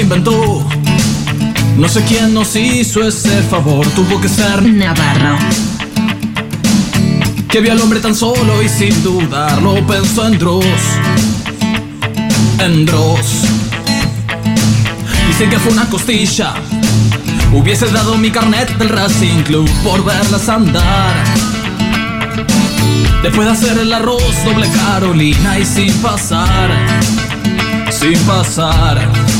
inventó. No sé quién nos hizo ese favor, tuvo que ser Navarro. que vio al hombre tan solo y sin dudarlo pensó en Dross. En Dross. Dicen que fue una costilla. Hubiese dado mi carnet del Racing Club por verlas andar. Después de hacer el arroz doble Carolina y sin pasar. Sin pasar.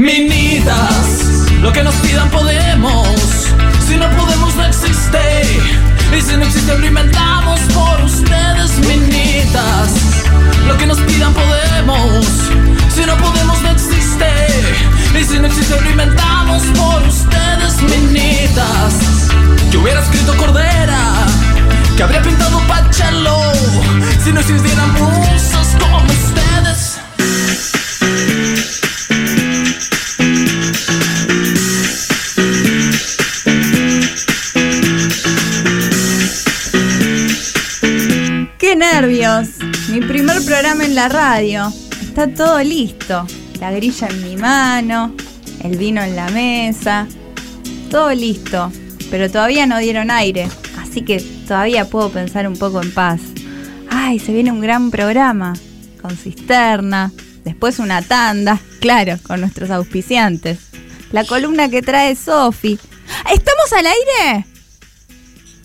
Minitas, lo que nos pidan podemos. Si no podemos, no existe. Y si no existe, lo inventamos por ustedes, minitas. Lo que nos pidan podemos. Si no podemos, no existe. Y si no existe, lo inventamos por ustedes, minitas. Que hubiera escrito Cordera. Que habría pintado Pachelo. Si no existieran musas como ustedes. Programa en la radio. Está todo listo. La grilla en mi mano, el vino en la mesa. Todo listo. Pero todavía no dieron aire. Así que todavía puedo pensar un poco en paz. ¡Ay! Se viene un gran programa. Con cisterna. Después una tanda. Claro, con nuestros auspiciantes. La columna que trae Sofi. ¿Estamos al aire?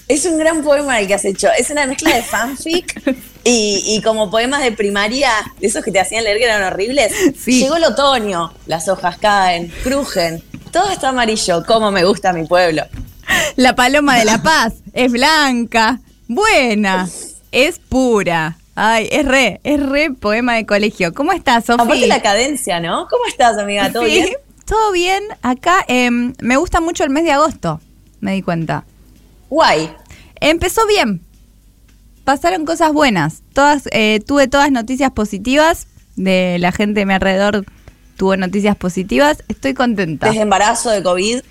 Es un gran poema el que has hecho. Es una mezcla de fanfic y, y como poemas de primaria, de esos que te hacían leer que eran horribles. Sí. Llegó el otoño, las hojas caen, crujen, todo está amarillo. Como me gusta mi pueblo. La paloma de la paz es blanca, buena, es pura. Ay, es re, es re poema de colegio. ¿Cómo estás, Sofía? Aparte la cadencia, ¿no? ¿Cómo estás, amiga? ¿Todo Sí, bien? todo bien. Acá em, me gusta mucho el mes de agosto, me di cuenta. Guay. Empezó bien. Pasaron cosas buenas. Todas, eh, tuve todas noticias positivas. De la gente de mi alrededor tuvo noticias positivas. Estoy contenta. Desde embarazo de COVID.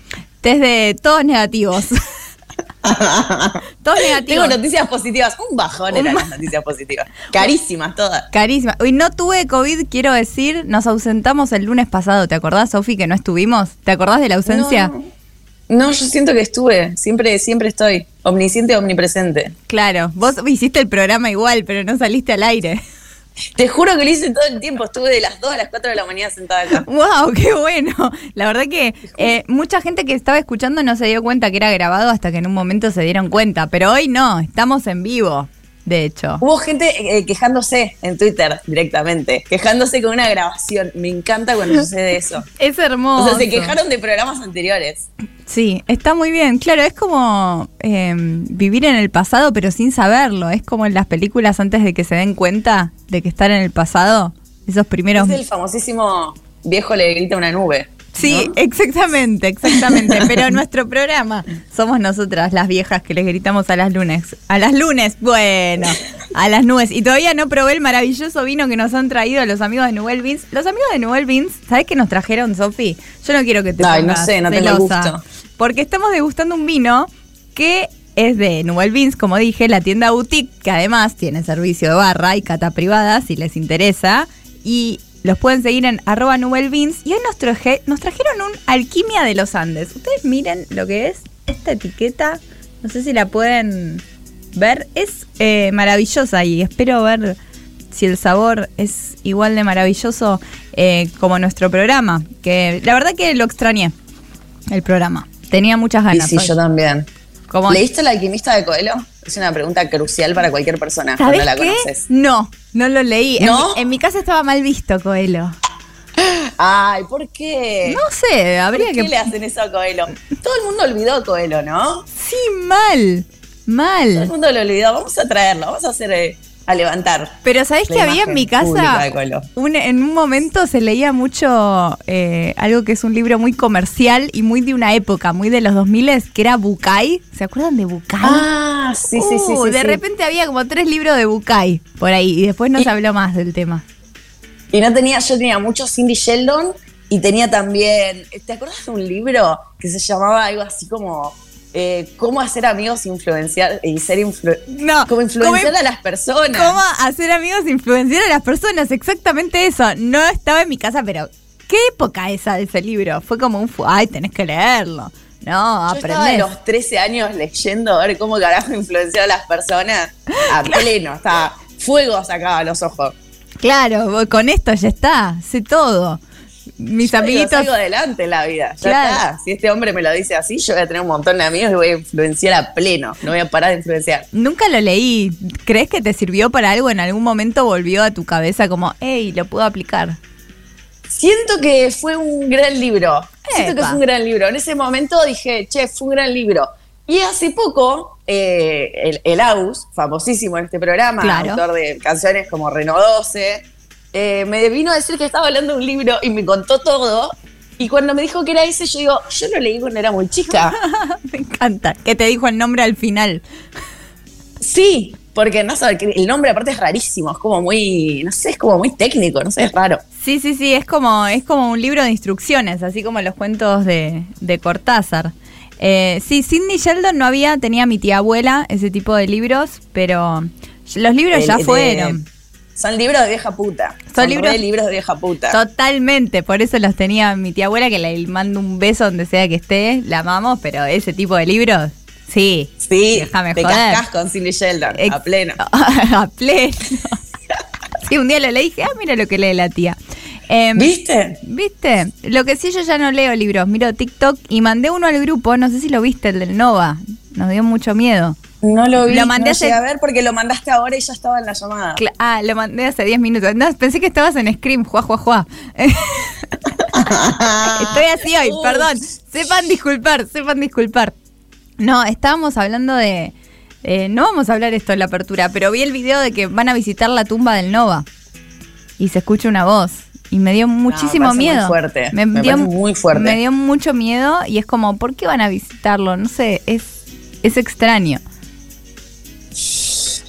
Desde todos negativos. todos negativos. Tengo noticias positivas. Un bajón eran las noticias positivas. Carísimas todas. Carísima. Hoy no tuve COVID, quiero decir, nos ausentamos el lunes pasado. ¿Te acordás, Sofi, que no estuvimos? ¿Te acordás de la ausencia? No, no, yo siento que estuve. Siempre, siempre estoy. Omnisciente, omnipresente. Claro, vos hiciste el programa igual, pero no saliste al aire. Te juro que lo hice todo el tiempo. Estuve de las 2 a las 4 de la mañana sentada acá. ¡Wow! ¡Qué bueno! La verdad que eh, mucha gente que estaba escuchando no se dio cuenta que era grabado hasta que en un momento se dieron cuenta. Pero hoy no, estamos en vivo, de hecho. Hubo gente eh, quejándose en Twitter directamente. Quejándose con una grabación. Me encanta cuando sucede eso. Es hermoso. O sea, se quejaron de programas anteriores. Sí, está muy bien. Claro, es como eh, vivir en el pasado pero sin saberlo. Es como en las películas antes de que se den cuenta de que están en el pasado. Esos primeros... Es el famosísimo viejo le grita una nube. Sí, ¿no? exactamente, exactamente. Pero nuestro programa somos nosotras, las viejas que les gritamos a las lunes. A las lunes, bueno, a las nubes. Y todavía no probé el maravilloso vino que nos han traído los amigos de Nubel Beans. Los amigos de Nubel Beans, ¿sabes qué nos trajeron, Sofi? Yo no quiero que te Ay, no sé, no tengo celosa, gusto. Porque estamos degustando un vino que es de Nubel Beans, como dije, la tienda boutique, que además tiene servicio de barra y cata privada si les interesa. Y los pueden seguir en arroba Nubel Beans. Y hoy nos, traje- nos trajeron un Alquimia de los Andes. Ustedes miren lo que es esta etiqueta. No sé si la pueden ver. Es eh, maravillosa y espero ver si el sabor es igual de maravilloso eh, como nuestro programa. Que la verdad que lo extrañé, el programa. Tenía muchas Y ganas. sí, hoy. yo también. ¿Leíste El alquimista de Coelho? Es una pregunta crucial para cualquier persona ¿Sabes cuando la qué? conoces. No, no lo leí. En ¿No? mi- En, mi casa estaba mal visto, Coelho. Ay, ¿por qué? No sé, habría ¿Por qué que. le hacen eso a Coelho? Todo el mundo olvidó a Coelho, ¿no? Sí, mal. Todo el Mal. mundo lo olvidó. Vamos a traerlo. Vamos a hacer eh, a levantar. Pero ¿sabés que había en mi casa? un- en un momento se leía mucho eh, algo que es un libro muy comercial y muy de una época, muy de los 2000 que era Bucay. ¿Se acuerdan de Bucay? Ah, sí, sí, sí. Uh, sí, de sí. repente había como tres libros de Bucay por ahí y después no Y- se habló más del tema. Y no tenía, yo tenía mucho Cindy Sheldon y tenía también. ¿Te acuerdas de un libro que se llamaba algo así como eh, cómo hacer amigos influenciar y ser influ- No, como influenciar ¿cómo- a las personas? ¿Cómo hacer amigos influenciar a las personas? Exactamente eso. No estaba en mi casa, pero ¿qué época esa de ese libro? Fue como un... Ay, tenés que leerlo. No, Yo estaba de aprendés. los 13 años leyendo a ver cómo carajo influenciar a las personas a pleno, estaba fuego sacaba los ojos. Claro, con esto ya está, sé todo. Mis Yo digo, amiguitos... salgo adelante en la vida, ya Claro. está. Si este hombre me lo dice así, yo voy a tener un montón de amigos y voy a influenciar a pleno, no voy a parar de influenciar. Nunca lo leí. ¿Crees que te sirvió para algo? ¿En algún momento volvió a tu cabeza como, hey, lo puedo aplicar? Siento que fue un gran libro. Siento que fue un gran libro. En ese momento dije, che, fue un gran libro. Y hace poco, eh, el, el Aus, famosísimo en este programa, Claro. autor de canciones como Reno 12, eh, me vino a decir que estaba hablando de un libro y me contó todo. Y cuando me dijo que era ese, yo digo, yo lo leí cuando era muy chica. Me encanta. Que te dijo el nombre al final. sí, porque no sé, el nombre aparte es rarísimo, es como muy, no sé, es como muy técnico, no sé, es raro. Sí, sí, sí, es como, es como un libro de instrucciones, así como los cuentos de, de Cortázar. Eh, sí, Sidney Sheldon no había, tenía mi tía abuela ese tipo de libros, pero los libros El- ya de- fueron. Son libros de vieja puta. Son, libros- re libros de vieja puta. Totalmente, por eso los tenía mi tía abuela, que le mando un beso donde sea que esté, la amamos, pero ese tipo de libros, sí. Sí, Déjame te joder. cascas con Cindy Sheldon, Ex- a pleno. a pleno. sí, un día lo leí y dije, ah, mira lo que lee la tía. Em, ¿Viste? ¿Viste? Lo que sí, yo ya no leo libros, miro TikTok y mandé uno al grupo, no sé si lo viste, el del Nova. Nos dio mucho miedo. No lo vi, Lo mandé no hace- llegué a ver porque lo mandaste ahora y ya estaba en la llamada. Cla- Ah, lo mandé hace 10 minutos. No, pensé que estabas en Scream, juá, juá, juá. Estoy así hoy, perdón. Sepan disculpar, sepan disculpar. No, estábamos hablando de... eh, no vamos a hablar esto en la apertura, pero vi el video de que van a visitar la tumba del Nova. Y se escucha una voz. Y me dio muchísimo parece muy miedo. fuerte, me parece muy fuerte. Me dio mucho miedo y es como, ¿por qué van a visitarlo? No sé, es, es extraño.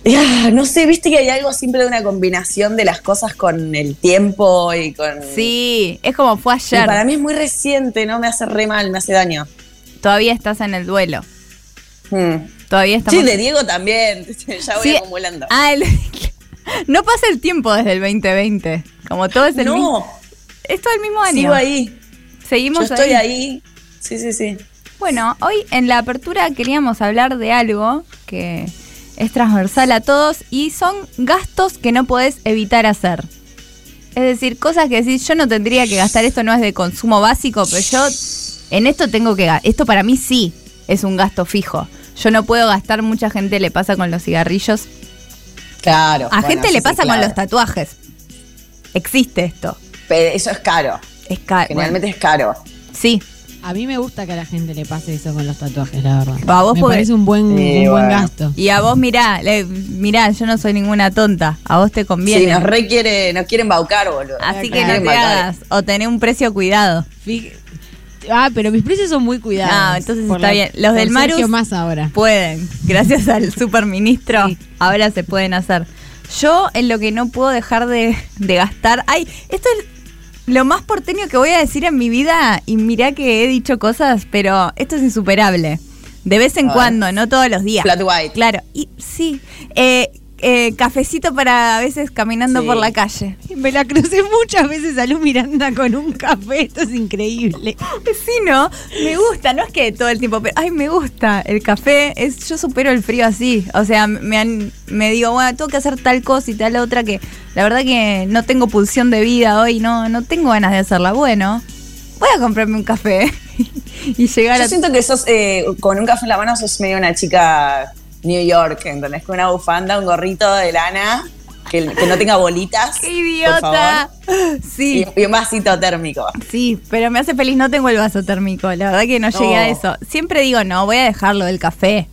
Ah, no sé, viste que hay algo siempre de una combinación de las cosas con el tiempo y con. Sí, es como fue Y ayer. para mí es muy reciente, no me hace re mal, me hace daño. Todavía estás en el duelo. Hmm. Todavía estamos. Sí, de Diego también. Ya voy Sí. acumulando. Ah, el- no pasa el tiempo desde el 2020. Como todo es el mismo. no, Es todo el mismo año. sigo ahí. Yo Seguimos estoy ahí. ahí. Sí, sí, sí. Bueno, hoy en la apertura queríamos hablar de algo que es transversal a todos y son gastos que no podés evitar hacer. Es decir, cosas que decís, yo no tendría que gastar, esto no es de consumo básico, pero yo en esto tengo que gastar. Esto para mí sí es un gasto fijo. Yo no puedo gastar, mucha gente le pasa con los cigarrillos. Claro. A bueno, gente le sí, pasa con los tatuajes. Existe esto. Pero eso es caro. Es caro. Generalmente es caro. sí. A mí me gusta que a la gente le pase eso con los tatuajes, la verdad. A vos me porque- parece un buen, Sí, un buen bueno. gasto. Y a vos, mirá, le- mirá, yo no soy ninguna tonta. A vos te conviene. Sí, nos requiere, nos quieren embaucar, boludo. Así que no te hagas. O tener un precio cuidado. Ah, pero mis precios son muy cuidados. Ah, entonces está bien. Los del Marus- más ahora. Pueden. Gracias al superministro. Sí. Ahora se pueden hacer. Yo en lo que no puedo dejar de, de gastar. Ay, esto es lo más porteño que voy a decir en mi vida. Y mirá que he dicho cosas, pero esto es insuperable. De vez en cuando, no todos los días. Flat white. Claro. Y sí. Eh, eh, cafecito para a veces caminando Sí. por la calle. Me la crucé muchas veces a Luz Miranda con un café. Esto es increíble. Sí, ¿no? Me gusta, no es que todo el tiempo, pero ay, me gusta el café. Es, yo supero el frío así. O sea, me, han, me digo, bueno, tengo que hacer tal cosa y tal otra que la verdad que no tengo pulsión de vida hoy, no, no tengo ganas de hacerla. Bueno, voy a comprarme un café y llegar Yo a. siento que sos, eh, con un café en la mano, sos medio una chica New York, ¿entendés? Con una bufanda, un gorrito de lana, que, que no tenga bolitas. ¡Qué por idiota! favor, Sí. Y, y un vasito térmico. Sí, pero me hace feliz, no tengo el vaso térmico, la verdad que no, No. llegué a eso. Siempre digo, no, voy a dejarlo del café.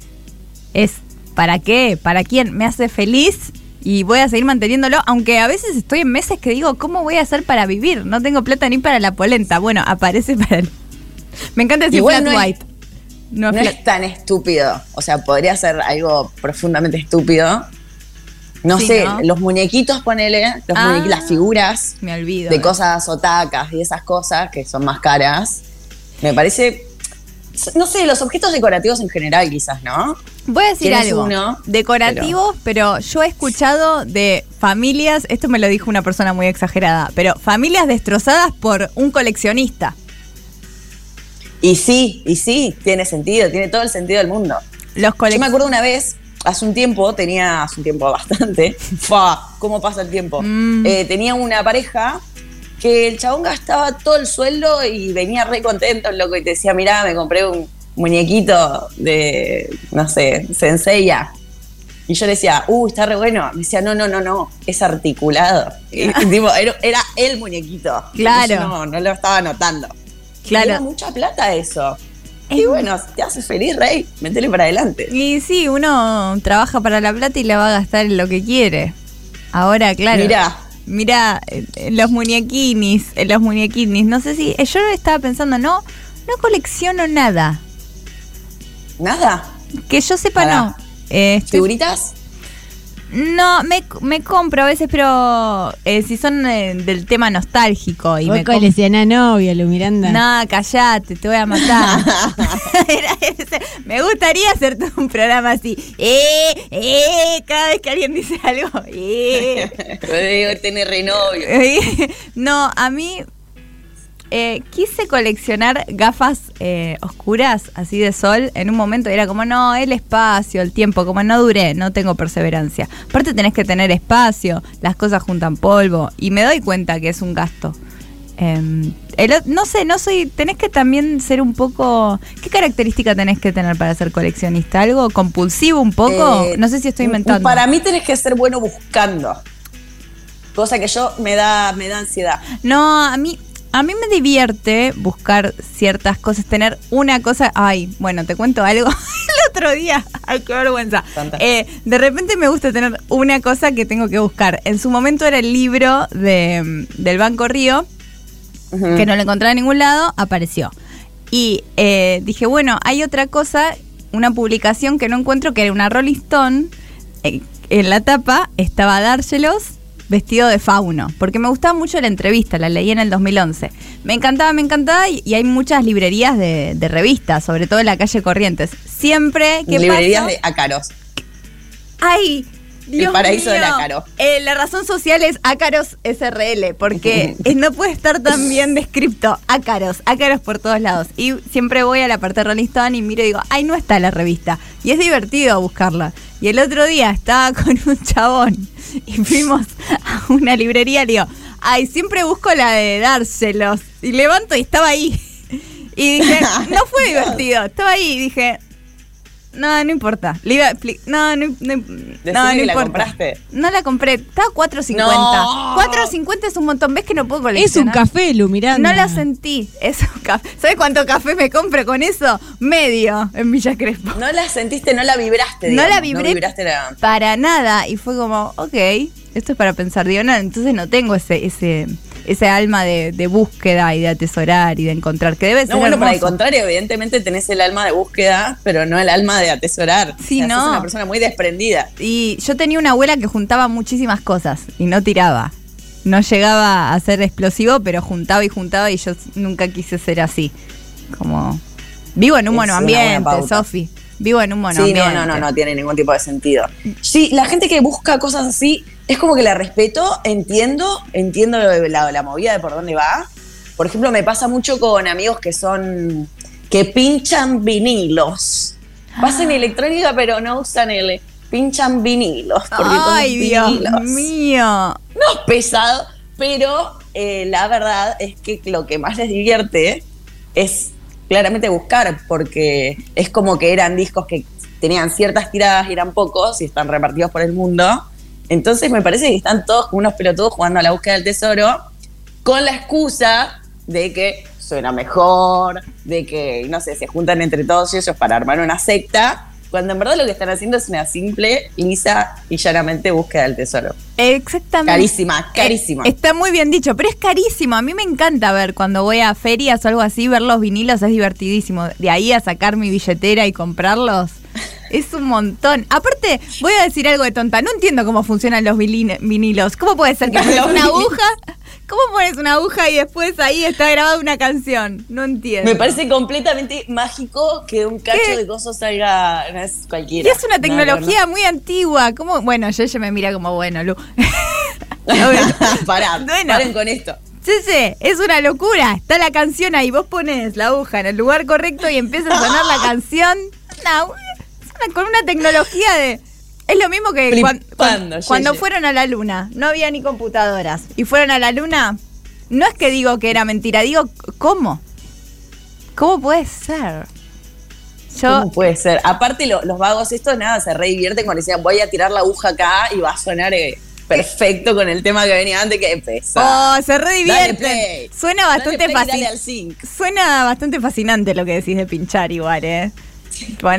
Es, ¿para qué? ¿Para quién? Me hace feliz y voy a seguir manteniéndolo, aunque a veces estoy en meses que digo, ¿cómo voy a hacer para vivir? No tengo plata ni para la polenta. Bueno, aparece para el... Me encanta decir Igual flat no es- white. No, es tan estúpido. O sea, podría ser algo profundamente estúpido. No Sí, sé, ¿no? los muñequitos, ponele, los Ah. las figuras Me olvido. de cosas otacas y esas cosas que son más caras. Me parece. No sé, los objetos decorativos en general, quizás, ¿no? Voy a decir algo. uno, Decorativos, pero... yo he escuchado de familias, esto me lo dijo una persona muy exagerada, pero familias destrozadas por un coleccionista. Y sí, y sí, tiene sentido, tiene todo el sentido del mundo. Los Yo me acuerdo una vez, hace un tiempo, tenía, hace un tiempo bastante, fa, ¿cómo pasa el tiempo? Mm. Eh, tenía una pareja que el chabón gastaba todo el sueldo y venía re contento, loco, y te decía, mirá, me compré un muñequito de, no sé, Senseiya. Y yo le decía, uh, está re bueno. Me decía, no, no, no, no, es articulado. Y, tipo, era, era el muñequito. Claro. Yo no, no lo estaba notando. Claro. Mucha plata eso. Es- Y bueno, te hace feliz, Rey, métele para adelante. Y sí, uno trabaja para la plata y la va a gastar en lo que quiere. Ahora, claro. Mirá. Mira, los muñequinis, los muñequinis. No sé si. eh, Yo estaba pensando, no, no colecciono nada. Nada. Que yo sepa, no. Eh, estoy- ¿Figuritas? No, me, me compro a veces, pero eh, si son eh, del tema nostálgico y Vos me coleccionás novio, Lu Miranda. No, callate, te voy a matar. Era ese. Me gustaría hacerte un programa así. Eh, eh, cada vez que alguien dice algo. Eh. Debe tener renovio. no, a mí eh, quise coleccionar gafas eh, oscuras, así de sol, en un momento era como, no, el espacio, el tiempo, como no duré, no tengo perseverancia. Aparte tenés que tener espacio, las cosas juntan polvo y me doy cuenta que es un gasto. Eh, el o- no sé, no soy, tenés que también ser un poco, ¿qué característica tenés que tener para ser coleccionista? ¿Algo compulsivo un poco? Eh, no sé si estoy inventando. Para mí tenés que ser bueno buscando. Cosa que yo me da, me da ansiedad. No, a mí, a mí me divierte buscar ciertas cosas, tener una cosa. Ay, bueno, te cuento algo. El otro día, ay, qué vergüenza. Eh, de repente me gusta tener una cosa que tengo que buscar. En su momento era el libro de, del Banco Río, que no lo encontraba en ningún lado, apareció. Y eh, dije, bueno, hay otra cosa, una publicación que no encuentro, que era una Rolling Stone. eh, en la tapa estaba Dárselos vestido de fauno, porque me gustaba mucho la entrevista, la leí en el 2011. Me encantaba, me encantaba, y, y hay muchas librerías de, de revistas, sobre todo en la calle Corrientes. Siempre que Librerías de ácaros. ¡Ay! Dios paraíso mío. del ácaro. Eh, la razón social es ácaros SRL, porque eh, no puede estar tan bien descrito. Ácaros, ácaros por todos lados. Y siempre voy a la parte de Rolling Stone y miro y digo, ¡ay, no está la revista! Y es divertido buscarla. Y el otro día estaba con un chabón y fuimos a una librería y le digo, ¡ay, siempre busco la de dárselos! Y levanto y estaba ahí. Y dije, no fue divertido, estaba ahí y dije, no, no importa. Le iba a no, no, no, no, que no la importa. compraste. No la compré, estaba 4.50. No. 4.50 es un montón, ¿ves que no puedo Es un coleccionar? café, Lu Miranda. No la sentí, es un café. ¿Sabes cuánto café me compro con eso? Medio en Villa Crespo. No la sentiste, no la vibraste. No la vibré. No vibraste la. Para nada. Y fue como, ok, esto es para pensar. Digo, no, entonces no tengo ese, ese, ese alma de, de búsqueda y de atesorar y de encontrar, que debe ser No, bueno, por el hermoso. contrario, evidentemente tenés el alma de búsqueda, pero no el alma de atesorar. Sí, O sea, no. sos una persona muy desprendida. Y yo tenía una abuela que juntaba muchísimas cosas y no tiraba. No llegaba a ser explosivo, pero juntaba y juntaba y yo nunca quise ser así. Como vivo en un buena pauta. Sofi. Vivo en un Sí, monoambiente. no, no, no, no tiene ningún tipo de sentido. Sí, la gente que busca cosas así, es como que la respeto, entiendo, entiendo la, la movida de por dónde va. Por ejemplo, me pasa mucho con amigos que son, que pinchan vinilos. Pasan Ah. electrónica, pero no usan el, pinchan vinilos. Porque Ay, Dios vinilos- mío. no es pesado, pero eh, la verdad es que lo que más les divierte es claramente buscar, porque es como que eran discos que tenían ciertas tiradas y eran pocos y están repartidos por el mundo. Entonces me parece que están todos como unos pelotudos jugando a la búsqueda del tesoro con la excusa de que suena mejor, de que, no sé, se juntan entre todos ellos para armar una secta, cuando en verdad lo que están haciendo es una simple, lisa y llanamente búsqueda del tesoro. Exactamente. Carísima, carísima. Eh, está muy bien dicho, pero es carísimo. A mí me encanta ver cuando voy a ferias o algo así, ver los vinilos es divertidísimo. De ahí a sacar mi billetera y comprarlos. Es un montón. Aparte, voy a decir algo de tonta. No entiendo cómo funcionan los vinilos. ¿Cómo puede ser que una aguja? ¿Cómo pones una aguja y después ahí está grabada una canción? No entiendo. Me parece completamente mágico que un cacho ¿Qué? de coso salga, no es Y cualquiera. es una No, tecnología muy antigua. ¿Cómo? Bueno, Yeye me mira como bueno, Lu. Pará, Bueno. paren con esto. Sí, sí, es una locura. Está la canción ahí, vos pones la aguja en el lugar correcto y empieza a sonar la canción. No, es una- con una tecnología de... Es lo mismo que Flipando, cuando fueron a la luna. No había ni computadoras. Y fueron a la luna. No es que digo que era mentira, digo, ¿cómo? ¿Cómo puede ser? Yo, ¿Cómo puede ser? Aparte, lo- los vagos estos, nada, se re divierten cuando decían, voy a tirar la aguja acá y va a sonar eh, perfecto con el tema que venía antes, que pesa. oh, se re divierten. Suena bastante zinc. Suena bastante fascinante lo que decís de pinchar igual, ¿eh?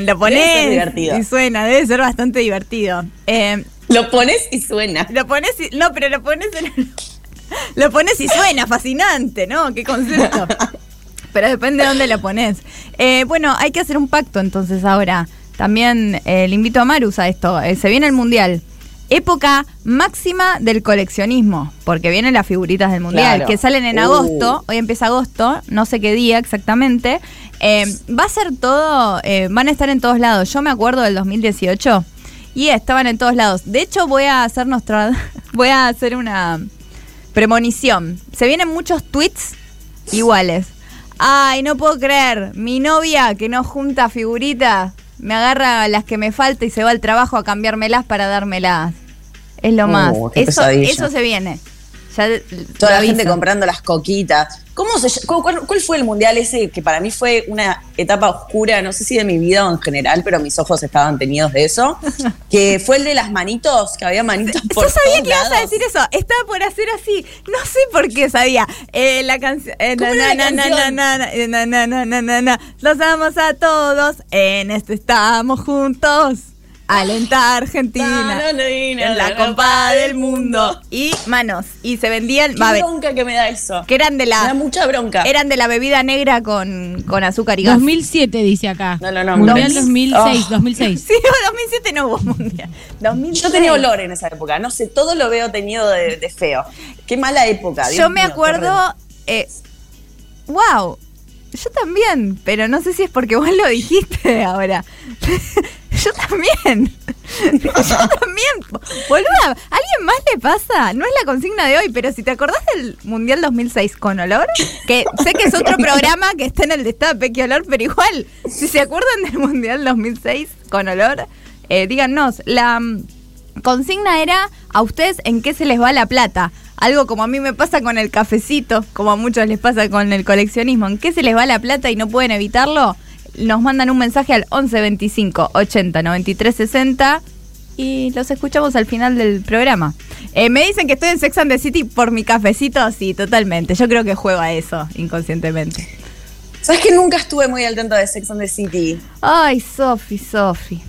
Lo pones divertido. y suena, debe ser bastante divertido. Eh, Lo pones y suena. lo pones y, no, pero lo pones en- lo pones y suena, fascinante, ¿no? Qué concepto. Pero depende de dónde lo pones. Eh, bueno, hay que hacer un pacto entonces ahora. También eh, le invito a Marus a esto. Eh, se viene el Mundial. Época máxima del coleccionismo, porque vienen las figuritas del Mundial, Claro. que salen en Uh. agosto. Hoy empieza agosto, no sé qué día exactamente. Eh, va a ser todo, eh, van a estar en todos lados. Yo me acuerdo del 2018 y estaban en todos lados. De hecho, voy a hacer nuestra, voy a hacer una premonición. Se vienen muchos tweets iguales. Ay, no puedo creer. Mi novia que no junta figuritas me agarra las que me falta y se va al trabajo a cambiármelas para dármelas. Es lo Uh, más. Eso, eso se viene. Ya Toda la gente comprando las coquitas. ¿Cómo se, cuál, cuál fue el mundial ese que para mí fue una etapa oscura, no sé si de mi vida o en general, pero mis ojos estaban tenidos de eso? que fue el de las manitos, que había manitos por Yo sabía que ibas a decir eso. Estaba por hacer así. No sé por qué sabía. Eh, la canción. eh, ¿Cómo na, era la na, na, canción? na, na, na, na, na, na, na, na. Los amo a todos. En esto estamos juntos. Alentar Argentina. En la Copa del Mundo. Y manos. Y se vendían. Qué bronca que me da eso. que eran de Me da la. mucha bronca. Eran de la bebida negra con, con azúcar y gas. 2007 dice acá. No, no, no, Mundial 2000. 2006, Oh. 2006. Sí, 2007 no hubo mundial. 2006. Yo tenía olor en esa época, no sé, todo lo veo tenido de, de feo. Qué mala época. Dios Yo me mío, acuerdo. Eh, wow. Yo también, pero no sé si es porque vos lo dijiste ahora. Yo también. Yo también. Boluda, ¿a alguien más le pasa? No es la consigna de hoy, pero si te acordás del Mundial 2006 con olor, que sé que es otro programa que está en el destape, que olor, pero igual, si se acuerdan del Mundial 2006 con olor, eh, díganos. La mm, consigna era a ustedes en qué se les va la plata. Algo como a mí me pasa con el cafecito, como a muchos les pasa con el coleccionismo. ¿En qué se les va la plata y no pueden evitarlo? Nos mandan un mensaje al 11 25 80 93 60 y los escuchamos al final del programa. Eh, me dicen que estoy en Sex and the City por mi cafecito. Sí, totalmente. Yo creo que juego a eso inconscientemente. ¿Sabes que nunca estuve muy al tanto de Sex and the City? Ay, Sofi, Sofi.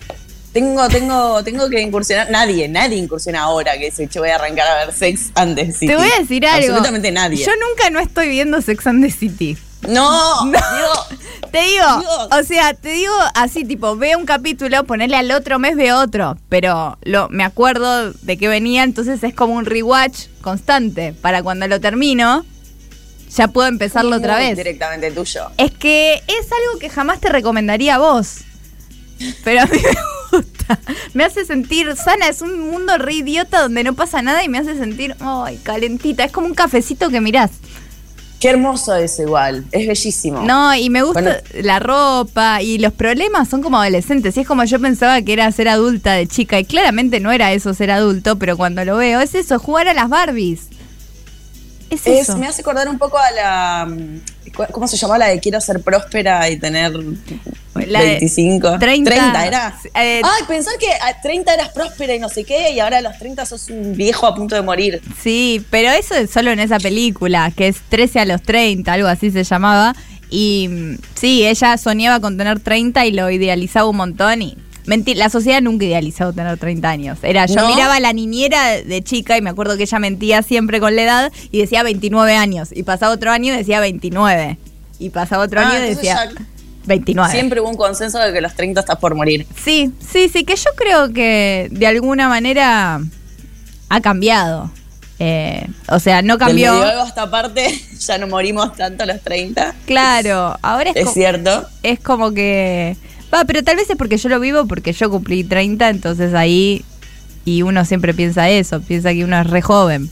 Tengo, tengo, tengo que incursionar. Nadie, nadie incursiona ahora que dice, che, voy a arrancar a ver Sex and the City. Te voy a decir algo. Absolutamente nadie. Yo nunca no estoy viendo Sex and the City. No, No. digo, Te digo, Dios. o sea, te digo así, tipo, veo un capítulo, ponerle al otro mes veo otro, pero lo, me acuerdo de que venía, entonces es como un rewatch constante, para cuando lo termino, ya puedo empezarlo otra vez. Directamente tuyo. Es que es algo que jamás te recomendaría a vos, pero a mí me gusta, me hace sentir sana, es un mundo re idiota donde no pasa nada y me hace sentir, ay, calentita, es como un cafecito que mirás. Qué hermoso es igual, es bellísimo. No, y me gusta Bueno. la ropa y los problemas son como adolescentes. Y es como yo pensaba que era ser adulta de chica. Y claramente no era eso ser adulto, pero cuando lo veo es eso, jugar a las Barbies. Es, Es, eso. me hace acordar un poco a la. mm, ¿Cómo se llama la de quiero ser próspera y tener La de 25? 30, era. eh, Ay, pensar que a 30 eras próspera y no sé qué, y ahora a los 30 sos un viejo a punto de morir. Sí, pero eso es solo en esa película, que es 13 a los 30, algo así se llamaba. Y mm, sí, ella soñaba con tener 30 y lo idealizaba un montón y Mentira, la sociedad nunca idealizó tener 30 años. Era, yo ¿No? miraba a la niñera de chica y me acuerdo que ella mentía siempre con la edad y decía 29 años. Y pasaba otro año y decía 29. Y pasaba otro Ah, año y decía ya 29. Siempre hubo un consenso de que los 30 estás por morir. Sí, sí, sí, que yo creo que de alguna manera ha cambiado. Eh, o sea, no cambió. Del medioevo hasta aparte, ya no morimos tanto a los 30. Claro, ahora es, Es cierto. es como que. Va, pero tal vez es porque yo lo vivo, porque yo cumplí 30, entonces ahí. Y uno siempre piensa eso, piensa que uno es re joven.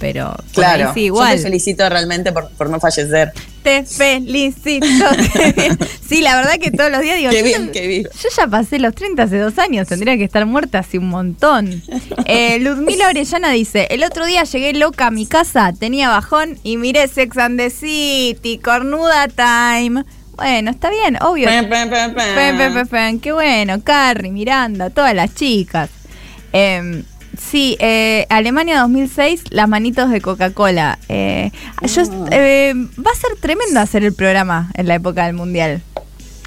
Pero Claro. sí, Yo igual. te felicito realmente por, por no fallecer. Te felicito. sí, la verdad que todos los días digo. Qué yo- bien, qué bien. Yo ya pasé los 30 hace dos años, tendría que estar muerta hace un montón. Eh, Ludmila Orellana dice, el otro día llegué loca a mi casa, tenía bajón y miré Sex and the City, cornuda time. Bueno, está bien, obvio. Fen, fen, fen, Qué bueno, Carrie, Miranda, todas las chicas. Eh, sí, eh, Alemania 2006, las manitos de Coca-Cola. Eh, yo, eh, va a ser tremendo hacer el programa en la época del Mundial.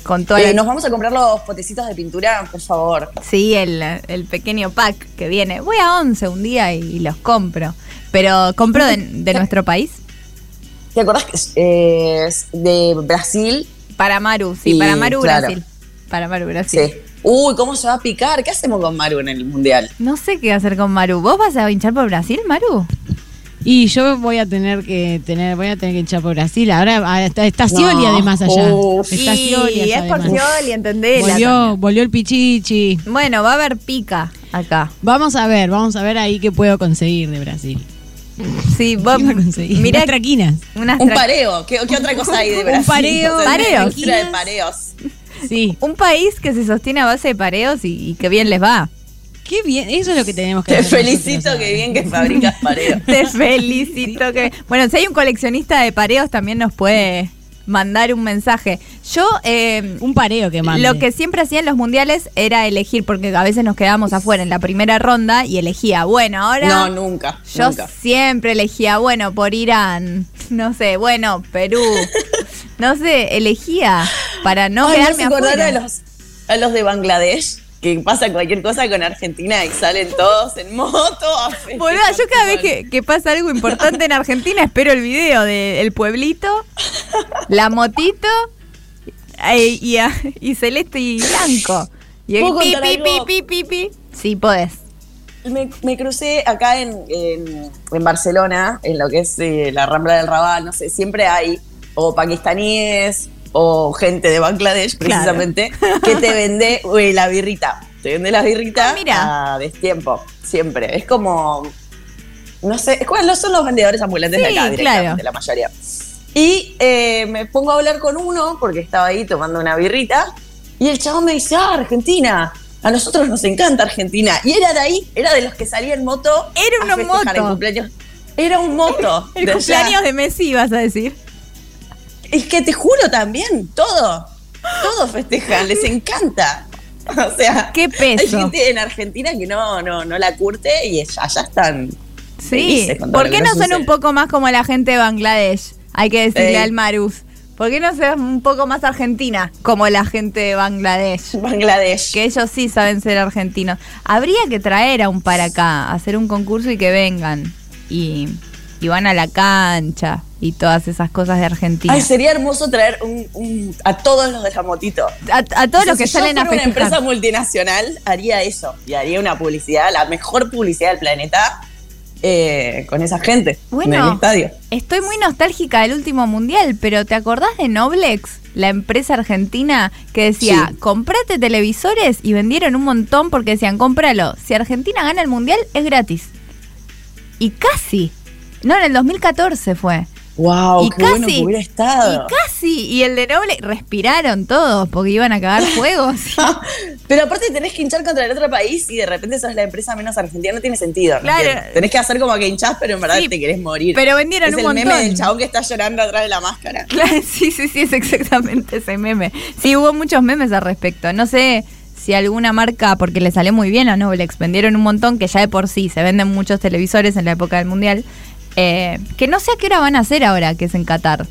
Con toda Eh, la- Nos vamos a comprar los potecitos de pintura, por favor. Sí, el, el pequeño pack que viene. Voy a 11 un día y, los compro. Pero compro de, de nuestro país. ¿Te acordás que eh, es de Brasil? Para Maru, sí, Y, para Maru claro. Brasil. Para Maru Brasil. Sí. Uy, ¿cómo se va a picar? ¿Qué hacemos con Maru en el mundial? No sé qué hacer con Maru. ¿Vos vas a hinchar por Brasil, Maru? Y yo voy a tener que tener, voy a tener que echar por Brasil. Ahora ah, está, está No. Scioli además allá. Uf. Está Y Scioli es por. Scioli, entendés. Volvió, volvió el pichichi. Bueno, va a haber pica acá. Vamos a ver, vamos a ver ahí qué puedo conseguir de Brasil. Sí, vos mirá Unas traquinas. unas Un tra- pareo. ¿Qué, qué otra cosa hay de Un Brasil? pareo. O sea, Pareos. de pareos. Sí. un país que se sostiene a base de pareos y, y que bien les va. Qué bien, eso es lo que tenemos que Te hacer felicito nosotros que bien que fabricas pareos. Te felicito. Que... Bueno, si hay un coleccionista de pareos, también nos puede mandar un mensaje. Yo, eh, Un pareo que mande. lo que siempre hacía en los mundiales era elegir, porque a veces nos quedábamos afuera en la primera ronda y elegía, bueno, ahora. No, nunca. Yo nunca. siempre elegía, bueno, por Irán, no sé, bueno, Perú, no sé, elegía para no Ay, quedarme hace acordar afuera. a los, a los de Bangladesh, que pasa cualquier cosa con Argentina y salen todos en moto. Boluda, yo cada vez que, que pasa algo importante en Argentina espero el video del pueblito, la motito eh, y, celeste y blanco. Y el ¿Puedo pi, pi, pi, pi, pi, pi. Sí, podés. Me, me crucé acá en, en- en Barcelona, en lo que es eh, la Rambla del Raval, no sé, siempre hay o pakistaníes o gente de Bangladesh, Claro. precisamente, que te vende la birrita. Te vende la birrita Ah, mira. a destiempo, siempre. Es como, no sé, ¿cuáles son los vendedores ambulantes de acá directamente, claro. la mayoría? Y eh, me pongo a hablar con uno, porque estaba ahí tomando una birrita, y el chabón me dice, ah, Argentina, a nosotros nos encanta Argentina. Y era de ahí, era de los que salía en moto. Era una moto. el cumpleaños. Era un moto. El de allá. cumpleaños de Messi, vas a decir. Es que te juro también, todo. Todos festejan, les encanta. O sea, Qué peso. hay gente en Argentina que no, no, no la curte y allá están. Sí. ¿Por qué no son sucede. un poco más como la gente de Bangladesh? Hay que decirle al Marus. ¿Por qué no seas un poco más argentina como la gente de Bangladesh? Bangladesh. Que ellos sí saben ser argentinos. Habría que traer a un para acá, hacer un concurso y que vengan. Y, y van a la cancha y todas esas cosas de Argentina. Ay, sería hermoso traer un, un- a todos los de la motito. a, a todos O sea, los que si yo salen a fuera una festejar. empresa multinacional haría eso y haría una publicidad, la mejor publicidad del planeta eh, con esa gente en el Bueno, estadio. estoy muy nostálgica del último mundial, pero ¿te acordás de Noblex? La empresa argentina que decía, Sí. comprate televisores y vendieron un montón porque decían, cómpralo. Si Argentina gana el mundial, es gratis. Y casi. No, en el 2014 fue. Wow, y qué bueno que hubiera estado. Y casi. Y el de Noble, respiraron todos porque iban a cagar fuegos. Pero aparte tenés que hinchar contra el otro país y de repente sos la empresa menos argentina, no tiene sentido. ¿no Claro. Tenés que hacer como que hinchás, pero en verdad Sí, te querés morir. pero vendieron es un el montón. meme del chabón que está llorando atrás de la máscara. Claro, sí, sí, sí, es exactamente ese meme. Sí, hubo muchos memes al respecto. No sé si alguna marca, porque le salió muy bien a Noblex, vendieron un montón, que ya de por sí se venden muchos televisores en la época del Mundial, eh, que no sé a qué hora van a hacer ahora, que es en Qatar.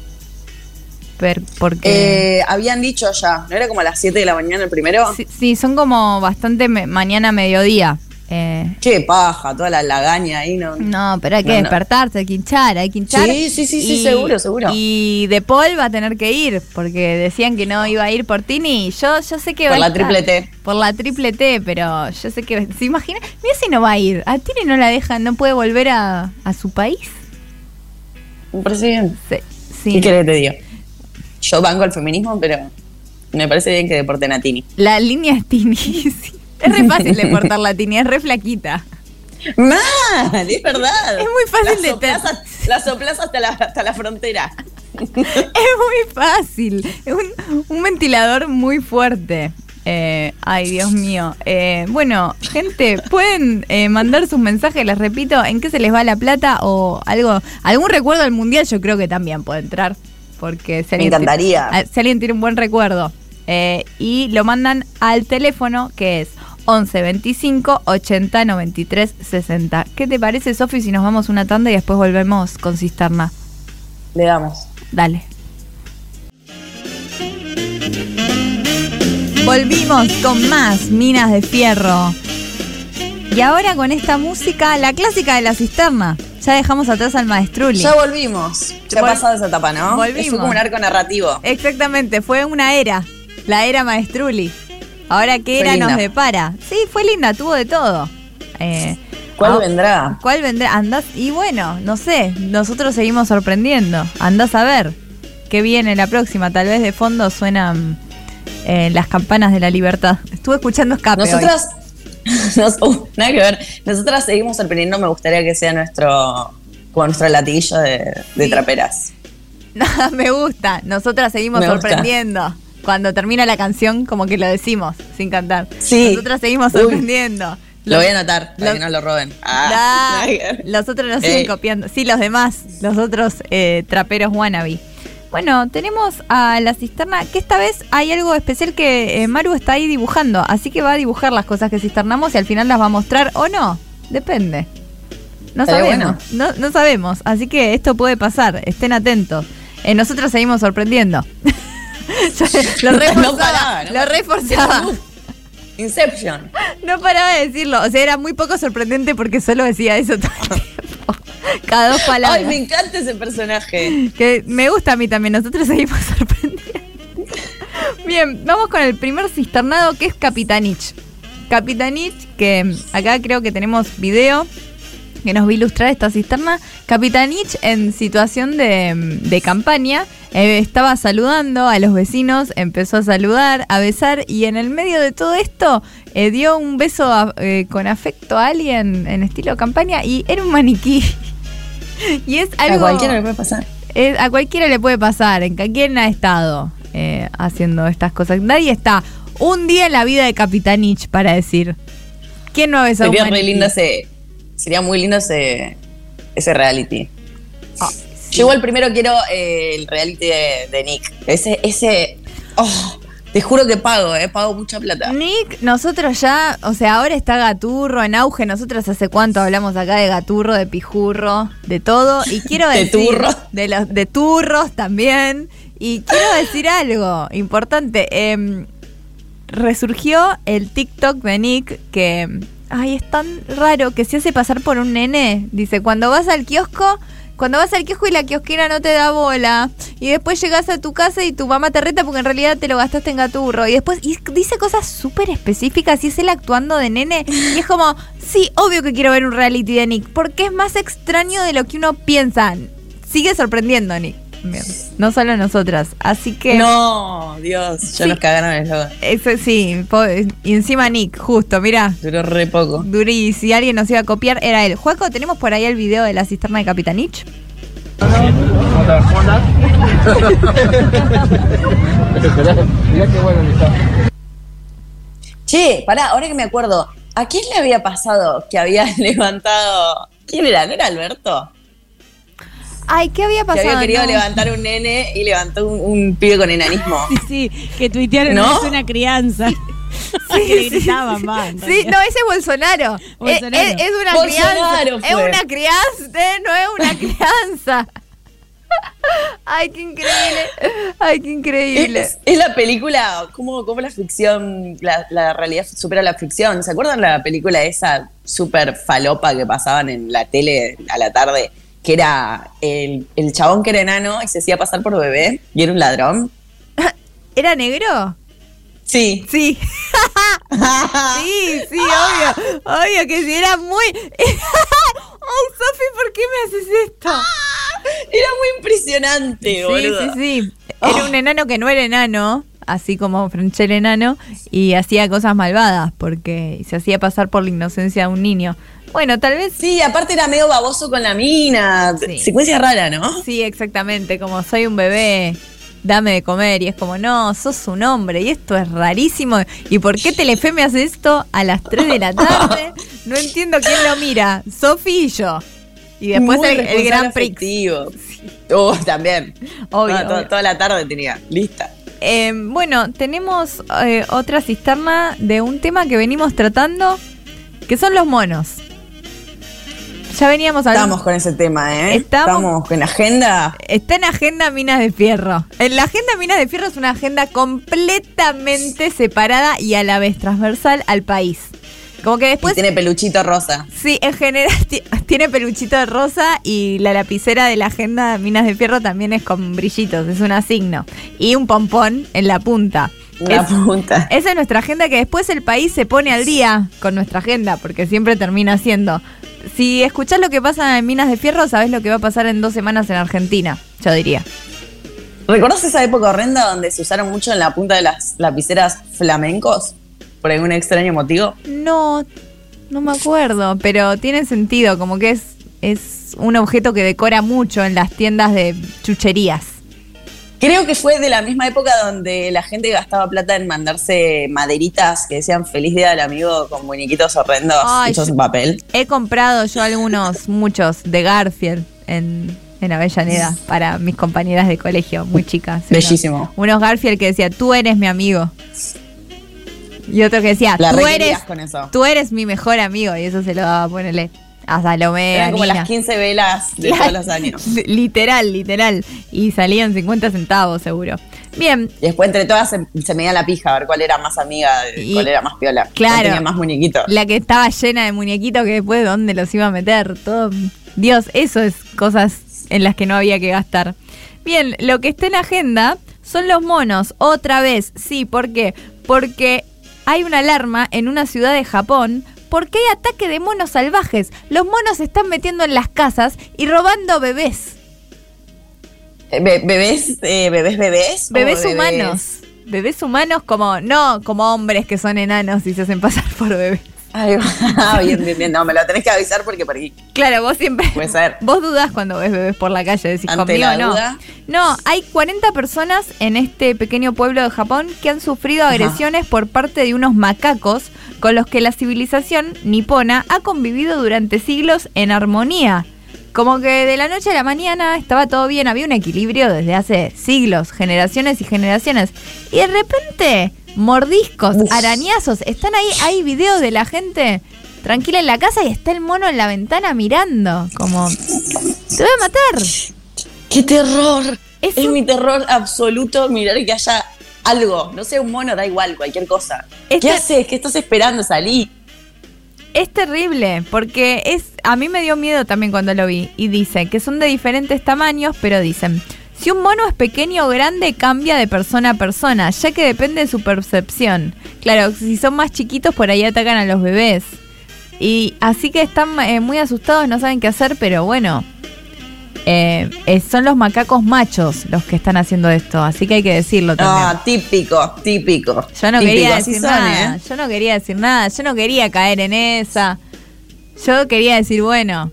per- porque... Eh, habían dicho ya, ¿no era como a las 7 de la mañana el primero? sí, sí, son como bastante me- mañana mediodía. Eh, Qué paja, toda la lagaña ahí, ¿no? no, pero hay que No, despertarse, hay que hinchar, hay que hinchar. Sí, sí, sí, sí, seguro, seguro. Y De Paul va a tener que ir, porque decían que no iba a ir por Tini. Yo, yo sé que va Por la triple T. Por la triple T, pero yo sé que. ¿Se imagina? Mira si no va a ir. A Tini no la dejan, no puede volver a, a su país. Me parece bien. Sí. sí. ¿Qué querés que te diga? Yo banco el feminismo, pero me parece bien que deporten a Tini. La línea es Tini. sí. Es re fácil de portar la Tini, es re flaquita. ¡Mal! Es verdad. Es muy fácil la de soplás, La soplás hasta la, hasta la frontera. Es muy fácil. Es un, un ventilador muy fuerte. Eh, ay, Dios mío. Eh, bueno, gente, pueden eh, mandar sus mensajes, les repito, en qué se les va la plata o algo, algún recuerdo del mundial, yo creo que también puede entrar. Porque si Me encantaría. tiene- si alguien tiene un buen recuerdo. Y lo mandan al teléfono que es 11 25 80 93 60. ¿Qué te parece, Sofi, si nos vamos una tanda y después volvemos con Cisterna? Le damos. Dale. Volvimos con más Minas de Fierro. Y ahora con esta música, la clásica de la cisterna. Ya dejamos atrás al maestruli. Ya volvimos. Ya ha pasado esa etapa, ¿no? Volvimos. Fue como un arco narrativo. Exactamente, fue una era. La era maestruli. Ahora, ¿qué era nos depara? Sí, fue linda, tuvo de todo. Eh, ¿Cuál ah, vendrá? ¿Cuál vendrá? Andás, y bueno, no sé, nosotros seguimos sorprendiendo. Andás a ver qué viene la próxima. Tal vez de fondo suenan eh, las campanas de la libertad. Estuve escuchando escape hoy. Nosotras. nos- uh, nada que ver. Nosotras seguimos sorprendiendo. Me gustaría que sea nuestro. Como nuestro latiguillo de, de Sí. traperas. Nada, me gusta. Nosotras seguimos Me gusta. Cuando termina la canción, como que lo decimos, sin cantar. Sí. Nosotras seguimos sorprendiendo. Lo voy a anotar para Lo- que no lo roben. Ah, los otros nos Ey. siguen copiando. Sí, los demás, los otros eh, traperos wannabe. Bueno, tenemos a la cisterna, que esta vez hay algo especial que eh, Maru está ahí dibujando, así que va a dibujar las cosas que cisternamos y al final las va a mostrar o no, depende. No sabemos, no, no sabemos, así que esto puede pasar, estén atentos. Eh, nosotros seguimos sorprendiendo. Lo No reforzaba, paraba, no lo reforzaba. Inception. No paraba de decirlo. O sea, era muy poco sorprendente porque solo decía eso todo el tiempo. Cada dos palabras. Ay, me encanta ese personaje. Que me gusta a mí también. Nosotros seguimos sorprendiendo. Bien, vamos con el primer cisternado que es Capitanich. Capitanich, que mm, acá creo que tenemos video que nos va a ilustrar esta cisterna. Capitanich en situación de, mm, de campaña eh, estaba saludando a los vecinos, empezó a saludar, a besar y en el medio de todo esto eh, dio un beso a- eh, con afecto a alguien en estilo campaña y era un maniquí. y es algo... A cualquiera le puede pasar. Es- a cualquiera le puede pasar, en que quién ha estado eh, haciendo estas cosas. Nadie está un día en la vida de Capitanich para decir. ¿Quién no ha besado un Sería re maniquí? lindo ese. Sería muy lindo ese, ese reality. Ah, Yo igual primero quiero eh, el reality de, de Nick. Ese, ese. Oh, te juro que pago, eh, pago mucha plata. Nick, nosotros ya, o sea, ahora está Gaturro en auge. Nosotros hace cuánto hablamos acá de Gaturro, de Pijurro, de todo. Y quiero De decir. turro. De, los, de turros también. Y quiero decir algo importante. Em, resurgió el TikTok de Nick que. Ay, es tan raro que se hace pasar por un nene. Dice, cuando vas al kiosco. Cuando vas al kiosco y la kiosquera no te da bola. Y después llegas a tu casa y tu mamá te reta porque en realidad te lo gastaste en gaturro. Y después y dice cosas súper específicas y es él actuando de nene. Y es como, sí, obvio que quiero ver un reality de Nick. Porque es más extraño de lo que uno piensa. Sigue sorprendiendo, Nick. No solo nosotras. Así que... No, Dios, ya Sí. nos cagaron el eslogan. Eso sí, y encima Nick, justo, mira. Duró re poco. Durí, si alguien nos iba a copiar, era él. Juaco, ¿tenemos por ahí el video de la cisterna de Capitanich? Che, pará, ahora que me acuerdo, ¿a quién le había pasado que había levantado. ¿Quién era? ¿No era Alberto? Ay, ¿qué había Que pasado? había querido No. levantar un nene y levantó un, un pibe con enanismo. Sí, sí, que tuitearon ¿No? es una crianza. Sí, que le sí. gritaban más. Sí, no, ese es Bolsonaro. Bolsonaro. Es, es una Bolsonaro crianza. Es fue. una crianza, eh, no es una crianza. Ay, qué increíble. Ay, qué increíble. Es, es la película, cómo, cómo la ficción, la, la realidad supera la ficción. ¿Se acuerdan la película esa súper falopa que pasaban en la tele a la tarde? Que era el, el chabón que era enano y se hacía pasar por bebé y era un ladrón. ¿Era negro? Sí. Sí. sí, sí, obvio. Obvio que sí, era muy. oh, Sofi, ¿por qué me haces esto? Era muy impresionante, Sí, boludo. sí, sí. Era un enano que no era enano, así como Franchel enano, y hacía cosas malvadas porque se hacía pasar por la inocencia de un niño. Bueno, tal vez Sí, aparte era medio baboso con la mina. Sí. Secuencia rara, ¿no? Sí, exactamente, como soy un bebé, dame de comer. Y es como, no, sos un hombre y esto es rarísimo. ¿Y por qué Telefe me hace esto a las 3 de la tarde? No entiendo quién lo mira, Sofi y yo. Y después Muy el, el Gran Prix. afectivo. Oh, también. Obvio, Toda- toda- obvio. toda la tarde tenía. Lista. Eh, bueno, tenemos eh, otra cisterna de un tema que venimos tratando, que son los monos. Ya veníamos hablando. Estamos con ese tema, ¿eh? Estamos- Estamos con agenda. Está en Agenda Minas de Fierro. En la Agenda Minas de Fierro es una agenda completamente separada y a la vez transversal al país. Como que Y después, tiene peluchito rosa. sí, en general ti- tiene peluchito rosa y la lapicera de la Agenda Minas de Fierro también es con brillitos, es un asigno. Y un pompón en la punta. La Es- punta. esa es nuestra agenda que después el país se pone al día con nuestra agenda, porque siempre termina siendo. Si escuchás lo que pasa en Minas de Fierro, sabés lo que va a pasar en dos semanas en Argentina, yo diría. ¿Recordás esa época horrenda donde se usaron mucho en la punta de las lapiceras flamencos? Por algún extraño motivo. No, no me acuerdo, pero tiene sentido, como que es, es un objeto que decora mucho en las tiendas de chucherías. Creo que fue de la misma época donde la gente gastaba plata en mandarse maderitas que decían feliz día del amigo con muñequitos horrendos Ay, hechos en papel. He comprado yo algunos, muchos, de Garfield en, en Avellaneda para mis compañeras de colegio, muy chicas. Bellísimo. Unos Garfield que decía, tú eres mi amigo. Y otro que decía, La tú eres, con eso. tú eres mi mejor amigo. Y eso se lo daba ponerle a Salomé, a Eran como Nina. las 15 velas de todos los años. Literal, literal. Y salían 50 centavos, seguro. Bien, Y después entre todas se, se medía la pija a ver cuál era más amiga, Y- cuál era más piola. Claro. Cuál tenía más muñequitos. la que estaba llena de muñequitos que después dónde los iba a meter. Todo. Dios, eso es cosas en las que no había que gastar. Bien, lo que está en agenda son los monos. Otra vez, sí, ¿por qué? Porque hay una alarma en una ciudad de Japón porque hay ataque de monos salvajes. Los monos se están metiendo en las casas y robando bebés. Eh, be- bebés, eh, bebés, bebés. Bebés humanos. Bebés humanos como, no como hombres que son enanos y se hacen pasar por bebés. Ay, va. bien, bien, bien. No, me lo tenés que avisar porque por ahí Claro, vos siempre. puede ser. Vos dudás cuando ves bebés por la calle, decís Ante conmigo la no. duda. No, hay 40 personas en este pequeño pueblo de Japón que han sufrido Ajá. agresiones por parte de unos macacos con los que la civilización nipona ha convivido durante siglos en armonía. Como que de la noche a la mañana estaba todo bien, había un equilibrio desde hace siglos, generaciones y generaciones. Y de repente, mordiscos, arañazos, están ahí, hay videos de la gente tranquila en la casa y está el mono en la ventana mirando, como, te voy a matar. ¡Qué terror! Es Es, un- mi terror absoluto mirar que haya algo. No sé, un mono, da igual, cualquier cosa. Este- ¿Qué haces? ¿Qué estás esperando? Salí. Es terrible, porque es a mí me dio miedo también cuando lo vi. Y dice que son de diferentes tamaños, pero dicen, si un mono es pequeño o grande, cambia de persona a persona, ya que depende de su percepción. Claro, si son más chiquitos, por ahí atacan a los bebés. Y así que están eh, muy asustados, no saben qué hacer, pero bueno. Eh, eh, son los macacos machos los que están haciendo esto, así que hay que decirlo también. Ah, típico, típico. Yo no Típico, quería decir son, nada. ¿eh? Yo no quería decir nada. Yo no quería caer en esa. Yo quería decir, bueno,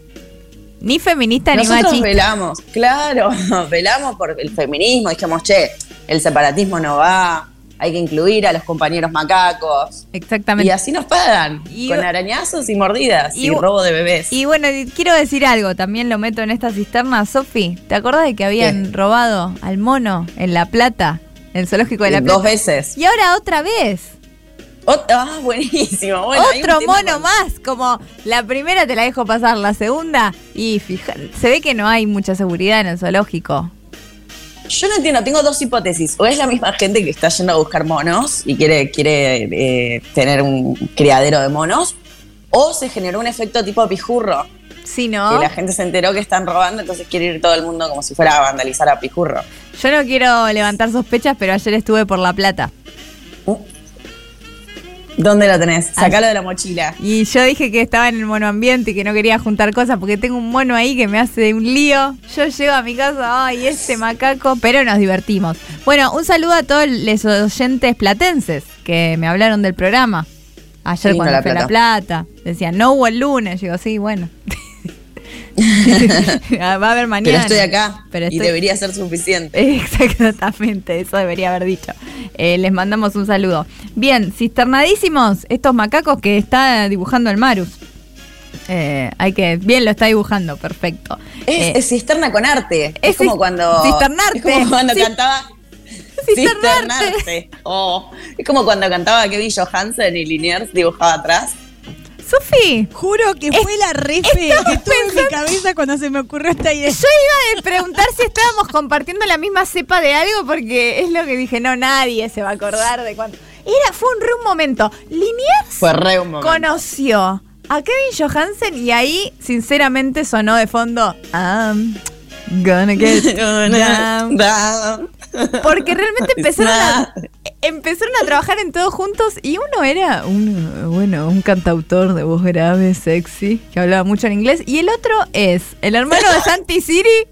ni feminista ni Nosotros machista. velamos, claro, velamos por el feminismo. Dijimos, che, el separatismo no va, hay que incluir a los compañeros macacos. Exactamente. Y así nos pagan, Y- con arañazos y mordidas y, y- robo de bebés. Y bueno, quiero decir algo, también lo meto en esta cisterna. Sofi, ¿te acordás de que habían ¿Qué? robado al mono en La Plata, en el zoológico de La Plata? Dos veces. Y ahora otra vez. Ot- ah, buenísimo. Bueno, Otro mono con- más, como la primera te la dejo pasar, la segunda, y fija, se ve que no hay mucha seguridad en el zoológico. Yo no entiendo, tengo dos hipótesis. O es la misma gente que está yendo a buscar monos y quiere, quiere eh, tener un criadero de monos, o se generó un efecto tipo pijurro, Si no, que la gente se enteró que están robando, entonces quiere ir todo el mundo como si fuera a vandalizar a pijurro. yo no quiero levantar sospechas, pero ayer estuve por La Plata. Uh. ¿Dónde lo tenés? Sacalo de la mochila. Y yo dije que estaba en el monoambiente y que no quería juntar cosas porque tengo un mono ahí que me hace un lío. Yo llego a mi casa, ay, este macaco, pero nos divertimos. Bueno, un saludo a todos los oyentes platenses que me hablaron del programa. Ayer cuando La a La Plata. Decían, no hubo el lunes. Yo digo, sí, bueno. Va a haber mañana. Pero estoy acá Pero y estoy- debería ser suficiente. Exactamente, eso debería haber dicho. Eh, les mandamos un saludo. Bien, cisternadísimos estos macacos que está dibujando el Marus. Eh, hay que. Bien, lo está dibujando, perfecto. Es, Eh, es cisterna con arte. Es, es como cuando. cisternarte. Es como cuando cantaba. Cisternarte. Cisternarte. Oh, es como cuando cantaba Kevin Johansen y Liniers dibujaba atrás. Sofi, Juro que fue la refe que tuve en mi cabeza cuando se me ocurrió esta idea. yo iba a preguntar si estábamos compartiendo la misma cepa de algo porque es lo que dije, no, nadie se va a acordar de cuándo. Era, fue un re un momento. Liniers Fue re un momento. conoció a Kevin Johansen y ahí, sinceramente, sonó de fondo. I'm gonna get down. Down. Porque realmente empezaron a, empezaron a trabajar en todos juntos y uno era un, bueno, un cantautor de voz grave, sexy, que hablaba mucho en inglés. Y el otro es el hermano de Santi Siri,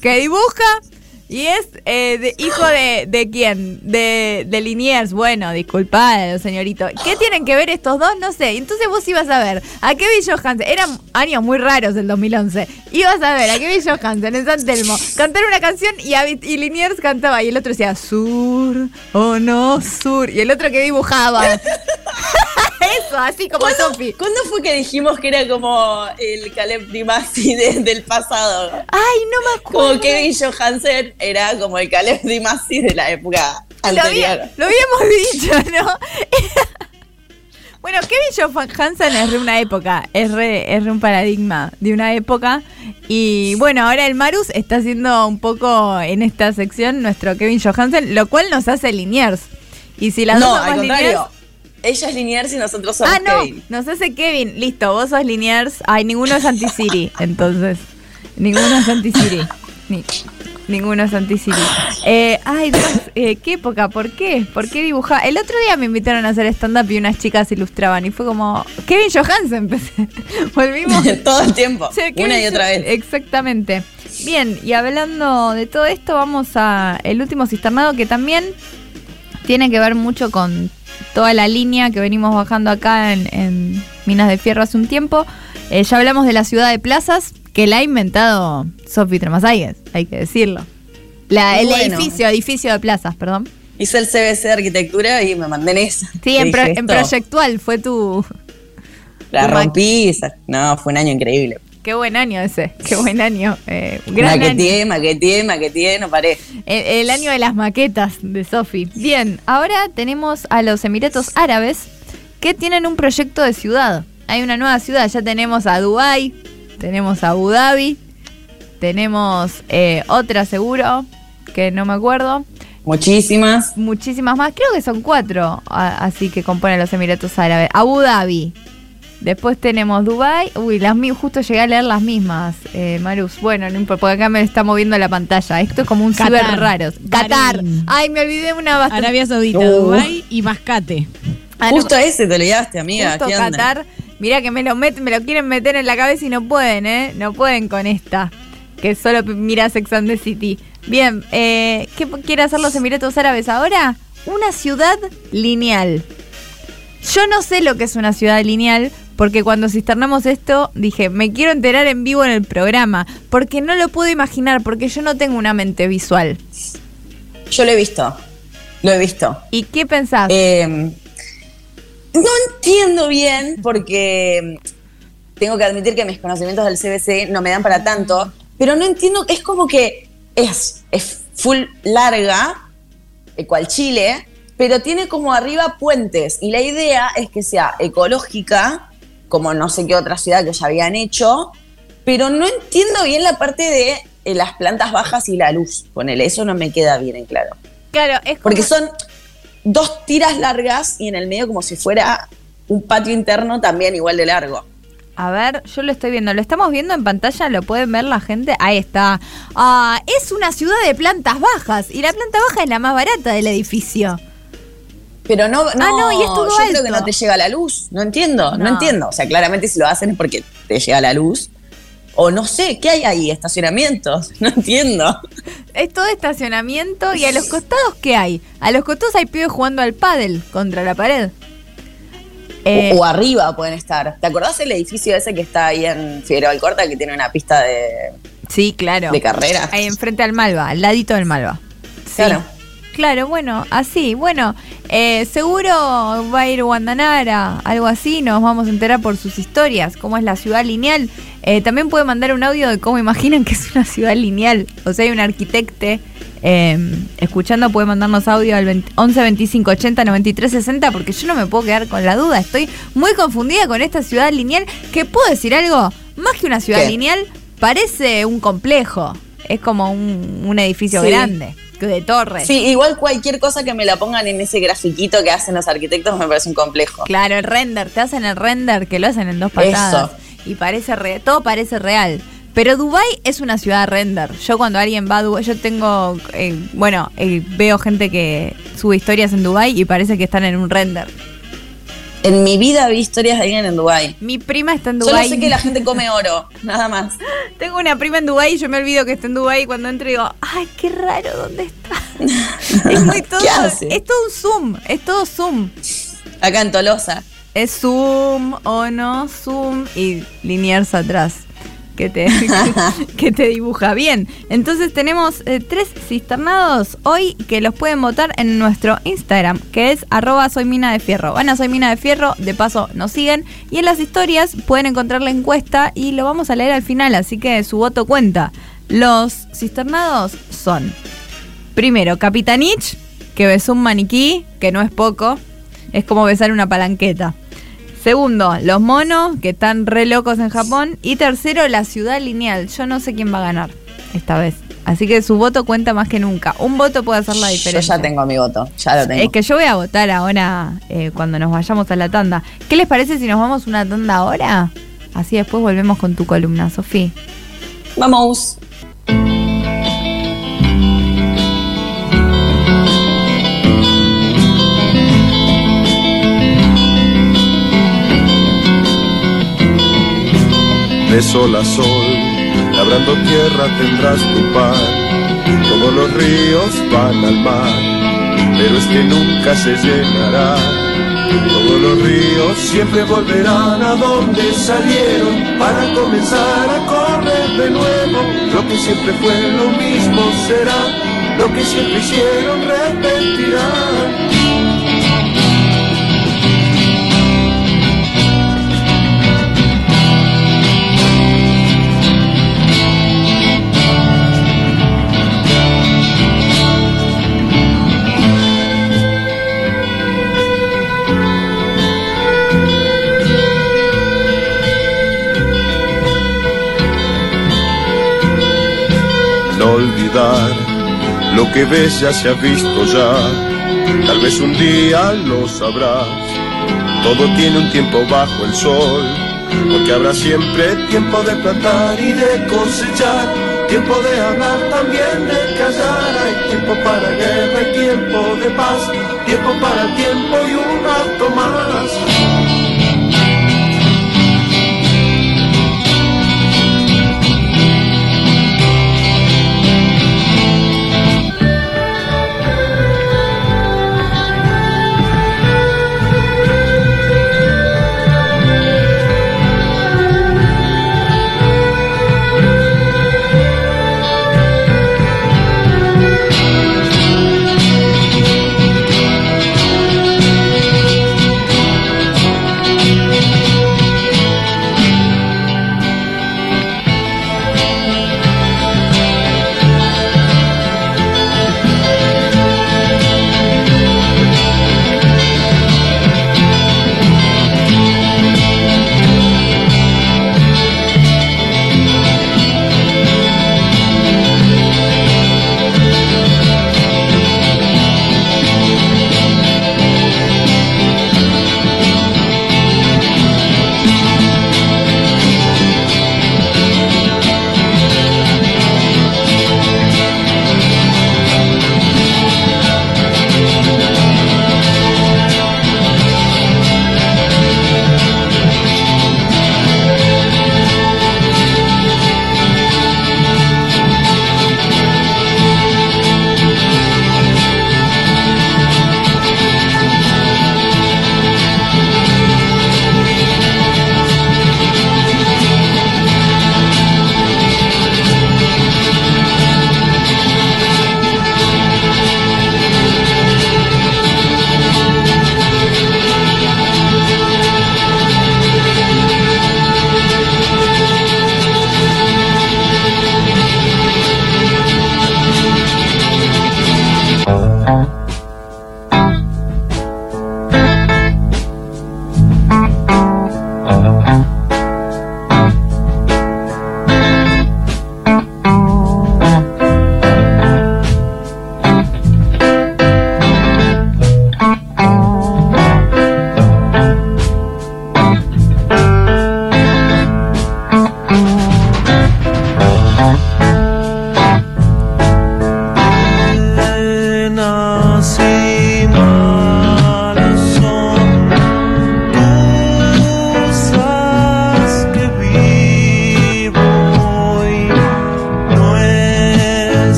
que dibuja y es eh, hijo de, de quién? De, de Liniers. Bueno, disculpad, señorito. ¿Qué tienen que ver estos dos? No sé. Entonces vos ibas a ver a Kevin Johansen. Eran años muy raros el 2011. Ibas a ver a Kevin Johansen en San Telmo cantar una canción y, y Liniers cantaba. Y el otro decía, sur, oh no, sur. Y el otro que dibujaba. Eso, así como Sofi. ¿Cuándo fue que dijimos que era como el Caleb Dimasi de- del pasado? Ay, no me acuerdo. Como Kevin Johansen era como el Caleb Dimasi de la época Lo, había- anterior. lo habíamos dicho, ¿no? bueno, Kevin Johansen es de una época, es re, es re un paradigma de una época. Y bueno, ahora el Marus está haciendo un poco en esta sección nuestro Kevin Johansen, lo cual nos hace Liniers. Y si las no, dos al contrario. Ella es Liniers y nosotros somos Ah, no, Kevin. nos hace Kevin. Listo, vos sos Liniers. Ay, ninguno es anti-Siri, entonces. Ninguno es anti-Siri. Ni- ninguno es anti-Siri. Eh, ay, Dios, eh, ¿qué época? ¿Por qué? ¿Por qué dibujar? El otro día me invitaron a hacer stand-up y unas chicas ilustraban y fue como... Kevin Johansen, empecé. Volvimos. Todo el tiempo. Una y otra vez. Exactamente. Bien, y hablando de todo esto, vamos a el último cisternado que también tiene que ver mucho con toda la línea que venimos bajando acá en, en Minas de Fierro hace un tiempo. Eh, ya hablamos de la ciudad de plazas, que la ha inventado Sofi Tremasáiguez, hay que decirlo. La, el Bueno. edificio, edificio de plazas, perdón. Hice el CBC de arquitectura y me mandé en esa. Sí, en, pro- en proyectual fue tu... La tu rompí. esa- No, fue un año increíble. Qué buen año ese, qué buen año. eh, gran año. Maqueteé, maqueteé, maqueteé, no paré. El, el año de las maquetas de Sofi. Bien, ahora tenemos a los Emiratos Árabes que tienen un proyecto de ciudad. Hay una nueva ciudad, ya tenemos a Dubai, tenemos a Abu Dhabi, tenemos eh, otra seguro, que no me acuerdo, Muchísimas. muchísimas más, creo que son cuatro, así que componen los Emiratos Árabes. Abu Dhabi. Después tenemos Dubai. Uy, las justo llegué a leer las mismas, eh, Marus. Bueno, no importa, porque acá me está moviendo la pantalla. Esto es como un Qatar. ciber raro. Qatar. Ay, me olvidé una bastante. Arabia Saudita, Uh. Dubái y Mascate. Ah, no, Justo ese te olvidaste, amiga. justo ¿Qué onda? Qatar. Mira que me lo, met- me lo quieren meter en la cabeza y no pueden, ¿eh? No pueden con esta. Que solo mira Sex and the City. Bien, eh, ¿qué quiere hacer los Emiratos Árabes ahora? Una ciudad lineal. Yo no sé lo que es una ciudad lineal, porque cuando cisternamos esto dije, me quiero enterar en vivo en el programa, porque no lo puedo imaginar, porque yo no tengo una mente visual. Yo lo he visto. Lo he visto. ¿Y qué pensás? Eh, no entiendo bien porque tengo que admitir que mis conocimientos del CBC no me dan para tanto, pero no entiendo, es como que es, es full larga, eh, cual Chile, pero tiene como arriba puentes y la idea es que sea ecológica, como no sé qué otra ciudad que ya habían hecho, pero no entiendo bien la parte de eh, las plantas bajas y la luz. Ponele, eso no me queda bien en claro. Claro, es como- Porque son dos tiras largas y en el medio como si fuera un patio interno también igual de largo. A ver, yo lo estoy viendo. ¿Lo estamos viendo en pantalla? ¿Lo pueden ver la gente? Ahí está. Ah, es una ciudad de plantas bajas. Y la planta baja es la más barata del edificio. Pero no, no, Ah, no, y todo yo creo que no te llega la luz. No entiendo, no. No. entiendo. O sea, claramente si lo hacen es porque te llega la luz. O no sé, ¿qué hay ahí? ¿Estacionamientos? No entiendo. Es todo estacionamiento. ¿Y a los costados qué hay? A los costados hay pibes jugando al pádel contra la pared. Eh, o, o arriba pueden estar. ¿Te acordás el edificio ese que está ahí en Figueroa Alcorta que tiene una pista de, sí, claro. de carrera? Ahí enfrente al Malva, al ladito del Malva. Sí. Claro. Claro, bueno, así, bueno, eh, seguro va a ir Guandanara, algo así, nos vamos a enterar por sus historias, cómo es la ciudad lineal. Eh, también puede mandar un audio de cómo imaginan que es una ciudad lineal. O sea, hay un arquitecte eh, escuchando, puede mandarnos audio al 20 11 25 80 93 60, porque yo no me puedo quedar con la duda. Estoy muy confundida con esta ciudad lineal, que puedo decir algo, más que una ciudad ¿Qué? lineal, parece un complejo. Es como un, un edificio Sí. grande, de torres. Sí, igual cualquier cosa que me la pongan en ese grafiquito que hacen los arquitectos me parece un complejo. Claro, el render, te hacen el render que lo hacen en dos patadas. Eso. Y parece re- todo parece real. Pero Dubai es una ciudad render. Yo cuando alguien va a Dubai, yo tengo, eh, bueno, eh, veo gente que sube historias en Dubai y parece que están en un render. En mi vida vi historias de alguien en Dubái. Mi prima está en Solo Dubai. sé que la gente come oro, nada más. Tengo una prima en Dubai y yo me olvido que está en Dubai y cuando entro digo, ay, qué raro, ¿dónde está? es muy todo, es todo un zoom, es todo zoom. Acá en Tolosa. Es zoom o no zoom y Liniers atrás. Que te, que te dibuja bien. Entonces tenemos eh, tres cisternados hoy que los pueden votar en nuestro Instagram, que es arroba soy mina de fierro. Van a soy mina de fierro, de paso nos siguen. Y en las historias pueden encontrar la encuesta y lo vamos a leer al final, así que su voto cuenta. Los cisternados son, primero, Capitanich, que besó un maniquí, que no es poco, es como besar una palanqueta. Segundo, los monos, que están re locos en Japón. Y tercero, la ciudad lineal. Yo no sé quién va a ganar esta vez. Así que su voto cuenta más que nunca. Un voto puede hacer la Yo diferencia. ya tengo mi voto, ya lo tengo. Es que yo voy a votar ahora eh, cuando nos vayamos a la tanda. ¿Qué les parece si nos vamos a una tanda ahora? Así después volvemos con tu columna, Sofía. Vamos. De sol a sol, labrando tierra tendrás tu pan. Todos los ríos van al mar, pero es que nunca se llenará. Todos los ríos siempre volverán a donde salieron para comenzar a correr de nuevo. Lo que siempre fue lo mismo será, lo que siempre hicieron repetirán. Lo que ves ya se ha visto ya. Tal vez un día lo sabrás. Todo tiene un tiempo bajo el sol, porque habrá siempre tiempo de plantar y de cosechar, tiempo de hablar también de callar. Hay tiempo para guerra y tiempo de paz, tiempo para tiempo y un rato más.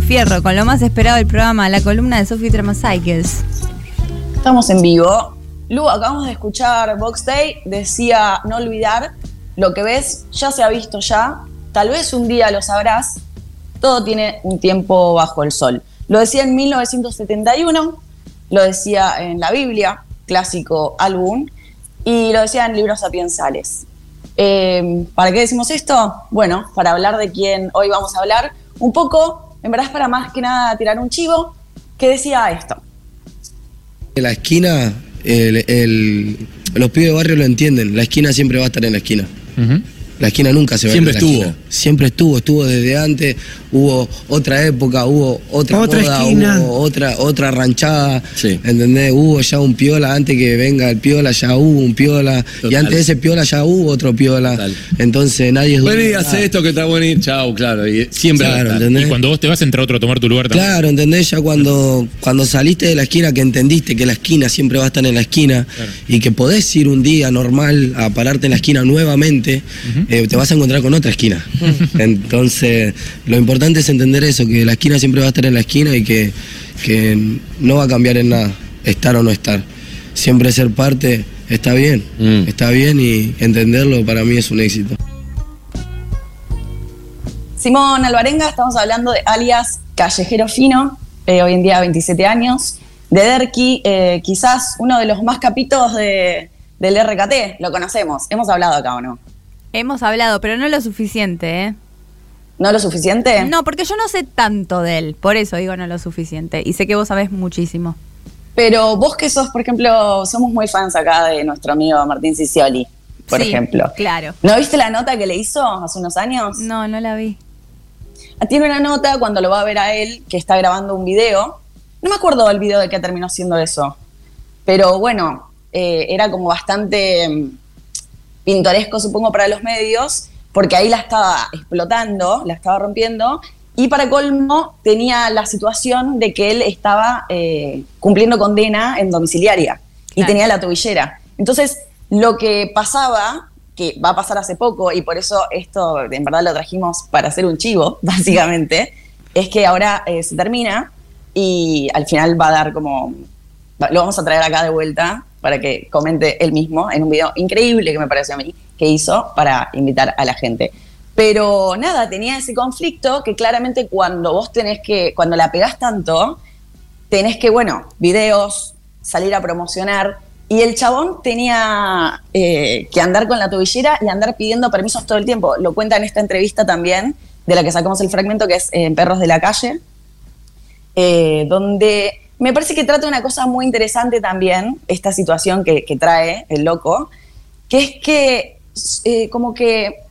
Fierro, con lo más esperado del programa, la columna de Sophie Tramacycles. Estamos en vivo. Lu, acabamos de escuchar Box Day, decía no olvidar, lo que ves ya se ha visto ya, tal vez un día lo sabrás, todo tiene un tiempo bajo el sol. Lo decía en 1971, lo decía en la Biblia, clásico álbum, y lo decía en libros sapiensales. Eh, ¿Para qué decimos esto? Bueno, para hablar de quién hoy vamos a hablar, un poco, en verdad es para más que nada tirar un chivo, que decía esto. En la esquina, el- el- los pibes de barrio lo entienden. La esquina siempre va a estar en la esquina. La esquina nunca se va Siempre a ir de la estuvo. esquina. Siempre estuvo, estuvo desde antes. Hubo otra época, hubo otra Otra moda, esquina. hubo otra, otra ranchada. Sí. ¿Entendés? Hubo ya un piola antes que venga el piola, ya hubo un piola. Y antes de ese piola ya hubo otro piola. Total. Entonces nadie es dueño Vení, hace esto que está bonito. Chao, claro. Y siempre. Y cuando vos te vas, entra otro a tomar tu lugar también. Claro, ¿entendés? Ya cuando, cuando saliste de la esquina, que entendiste que la esquina siempre va a estar en la esquina y que podés ir un día normal a pararte en la esquina nuevamente, eh, te vas a encontrar con otra esquina. Entonces, lo importante es entender eso, que la esquina siempre va a estar en la esquina y que, que no va a cambiar en nada, estar o no estar. Siempre ser parte está bien, Mm. está bien y entenderlo para mí es un éxito. Simón Alvarenga, estamos hablando de alias Callejero Fino. eh, hoy en día 27 años, de Derki, eh, quizás uno de los más capitos de, del RKT, lo conocemos, hemos hablado acá o no. Hemos hablado, pero no lo suficiente, ¿eh? ¿No lo suficiente? No, porque yo no sé tanto de él, por eso digo no lo suficiente. Y sé que vos sabés muchísimo. Pero vos que sos, por ejemplo, somos muy fans acá de nuestro amigo Martín Cicioli, por Sí, ejemplo. Claro. ¿No viste la nota que le hizo hace unos años? No, no la vi. Ah, Tiene una nota cuando lo va a ver a él que está grabando un video. No me acuerdo del video de qué terminó siendo eso. Pero bueno, eh, era como bastante mm, pintoresco, supongo, para los medios, porque ahí la estaba explotando, la estaba rompiendo. Y para colmo, tenía la situación de que él estaba eh, cumpliendo condena en domiciliaria y Claro. tenía la tobillera. Entonces, lo que pasaba, que va a pasar hace poco, y por eso esto en verdad lo trajimos para hacer un chivo, básicamente, es que ahora eh, se termina y al final va a dar como. Lo vamos a traer acá de vuelta para que comente él mismo en un video increíble que me pareció a mí que hizo para invitar a la gente. Pero nada, tenía ese conflicto que claramente cuando vos tenés que, cuando la pegás tanto, tenés que, bueno, videos, salir a promocionar. Y el chabón tenía eh, que andar con la tobillera y andar pidiendo permisos todo el tiempo. Lo cuenta en esta entrevista también, de la que sacamos el fragmento, que es en Perros de la Calle, eh, donde me parece que trata una cosa muy interesante también, esta situación que, que trae el loco, que es que eh, como que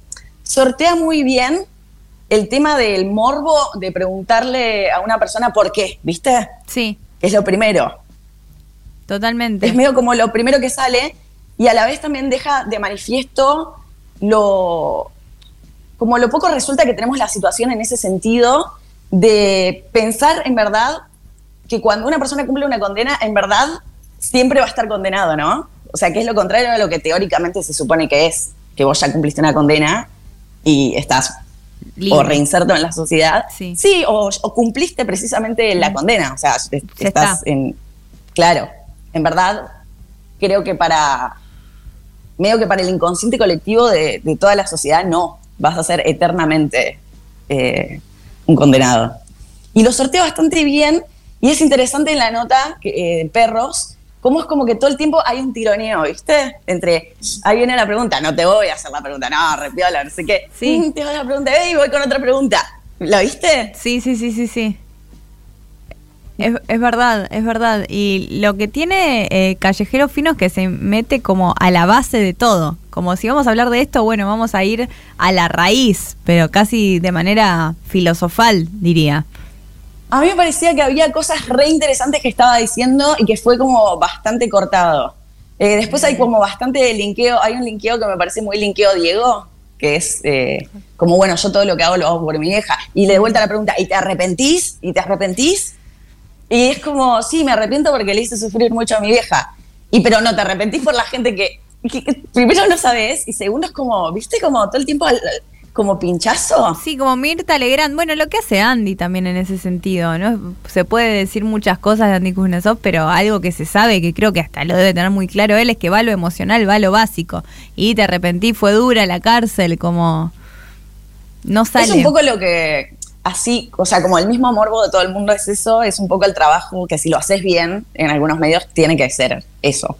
sortea muy bien el tema del morbo de preguntarle a una persona por qué, ¿viste? Sí, es lo primero. totalmente. Es medio como lo primero que sale y a la vez también deja de manifiesto lo como lo poco resulta que tenemos la situación en ese sentido de pensar en verdad que cuando una persona cumple una condena, en verdad siempre va a estar condenado, ¿no? O sea, que es lo contrario a lo que teóricamente se supone que es, que vos ya cumpliste una condena y estás Libre. o reinserto en la sociedad. Sí. o, o cumpliste precisamente la condena, o sea, te- estás está. en... Claro, en verdad, creo que para... Medio que para el inconsciente colectivo de, de toda la sociedad, no, vas a ser eternamente eh, un condenado. Y lo sorteo bastante bien, y es interesante en la nota que, eh, de perros, cómo es como que todo el tiempo hay un tironeo, ¿viste? Entre, ahí viene la pregunta, no te voy a hacer la pregunta, no, repiola, no sé qué. Sí. Mm, te hago la pregunta, y voy con otra pregunta. ¿La viste? Sí, sí, sí, sí, sí. Es, es verdad, es verdad. Y lo que tiene eh, Callejero Fino es que se mete como a la base de todo. Como si vamos a hablar de esto, bueno, vamos a ir a la raíz, pero casi de manera filosofal, diría. A mí me parecía que había cosas re interesantes que estaba diciendo y que fue como bastante cortado. Eh, después hay como bastante linkeo, hay un linkeo que me parece muy linkeo Diego, que es eh, como, bueno, yo todo lo que hago lo hago por mi vieja. Y le de vuelta la pregunta, ¿y te arrepentís? ¿Y te arrepentís? Y es como, sí, me arrepiento porque le hice sufrir mucho a mi vieja. Y pero no, te arrepentís por la gente que, que- primero no sabes y segundo es como, ¿viste? Como todo el tiempo como pinchazo. Sí, como Mirta Legrand. Bueno, lo que hace Andy también en ese sentido, ¿no? Se puede decir muchas cosas de Andy Kuznetsov, pero algo que se sabe, que creo que hasta lo debe tener muy claro él, es que va lo emocional, va lo básico. Y te arrepentí, fue dura la cárcel, como... No sale. Es un poco lo que, así, o sea, como el mismo morbo de todo el mundo es eso, es un poco el trabajo que si lo haces bien en algunos medios tiene que ser eso.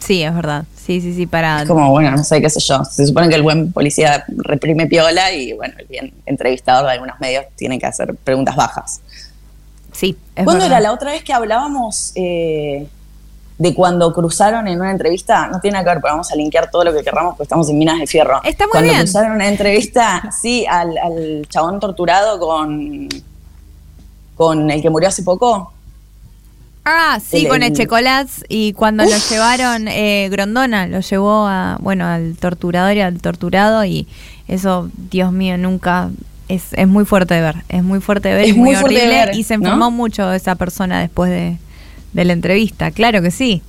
Sí, es verdad. Sí, sí, sí, para... Es como, bueno, no sé qué sé yo. Se supone que el buen policía reprime piola y, bueno, el bien entrevistador de algunos medios tiene que hacer preguntas bajas. Sí, es ¿Cuándo verdad. era la otra vez que hablábamos eh, de cuando cruzaron en una entrevista? No tiene nada que ver, pero vamos a linkear todo lo que querramos porque estamos en Minas de Fierro. Está muy cuando bien. cruzaron una entrevista, sí, al, al chabón torturado con, con el que murió hace poco. Ah, sí, El- con el- Echecolats y cuando lo llevaron, eh, Grondona lo llevó a, bueno, al torturador y al torturado y eso, Dios mío, nunca, es, es muy fuerte de ver, es muy fuerte de ver Es muy, muy fuerte de horrible ver, y se ¿no? enfermó mucho esa persona después de, de la entrevista, claro que sí,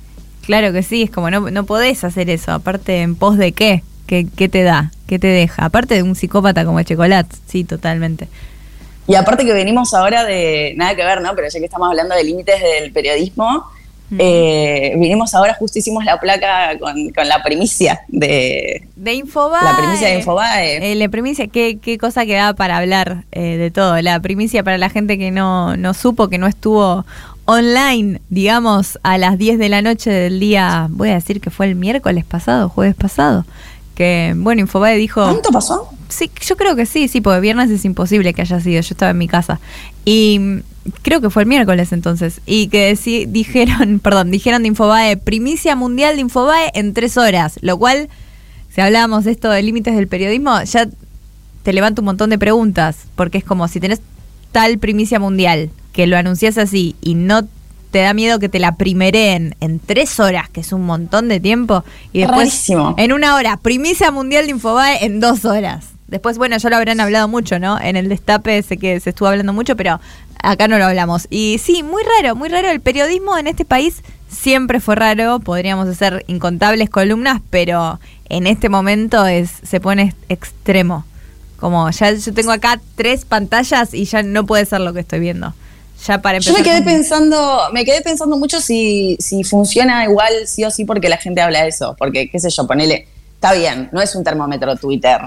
claro que sí, es como no, no podés hacer eso, aparte en pos de qué, qué, qué te da, qué te deja, aparte de un psicópata como Echecolats, sí, totalmente. Y aparte que venimos ahora de, nada que ver, ¿no? Pero ya que estamos hablando de límites del periodismo, Eh, vinimos ahora, justo hicimos la placa con, con la primicia de, De Infobae. la primicia de Infobae. Eh, la primicia, qué, qué cosa que da para hablar eh, de todo. La primicia para la gente que no, no supo, que no estuvo online, digamos, a las 10 de la noche del día, voy a decir que fue el miércoles pasado, jueves pasado. Que, bueno, Infobae dijo... ¿Cuánto pasó? Sí, yo creo que sí, sí, porque viernes es imposible que haya sido. Yo estaba en mi casa. Y creo que fue el miércoles entonces. Y que decí- dijeron, perdón, dijeron de Infobae, primicia mundial de Infobae en tres horas. Lo cual, si hablábamos de esto de límites del periodismo, ya te levanta un montón de preguntas. Porque es como si tenés tal primicia mundial, que lo anuncias así y no te da miedo que te la primereen en tres horas, que es un montón de tiempo, y después Rarísimo. en una hora, primicia mundial de Infobae en dos horas. Después, bueno, ya lo habrán hablado mucho, ¿no? En el destape sé que se estuvo hablando mucho, pero acá no lo hablamos. Y sí, muy raro, muy raro. El periodismo en este país siempre fue raro. Podríamos hacer incontables columnas, pero en este momento es se pone extremo. Como ya yo tengo acá tres pantallas y ya no puede ser lo que estoy viendo. Ya para Yo me quedé pensando, me quedé pensando mucho si, si funciona igual sí o sí porque la gente habla de eso. Porque, qué sé yo, ponele, está bien, no es un termómetro Twitter,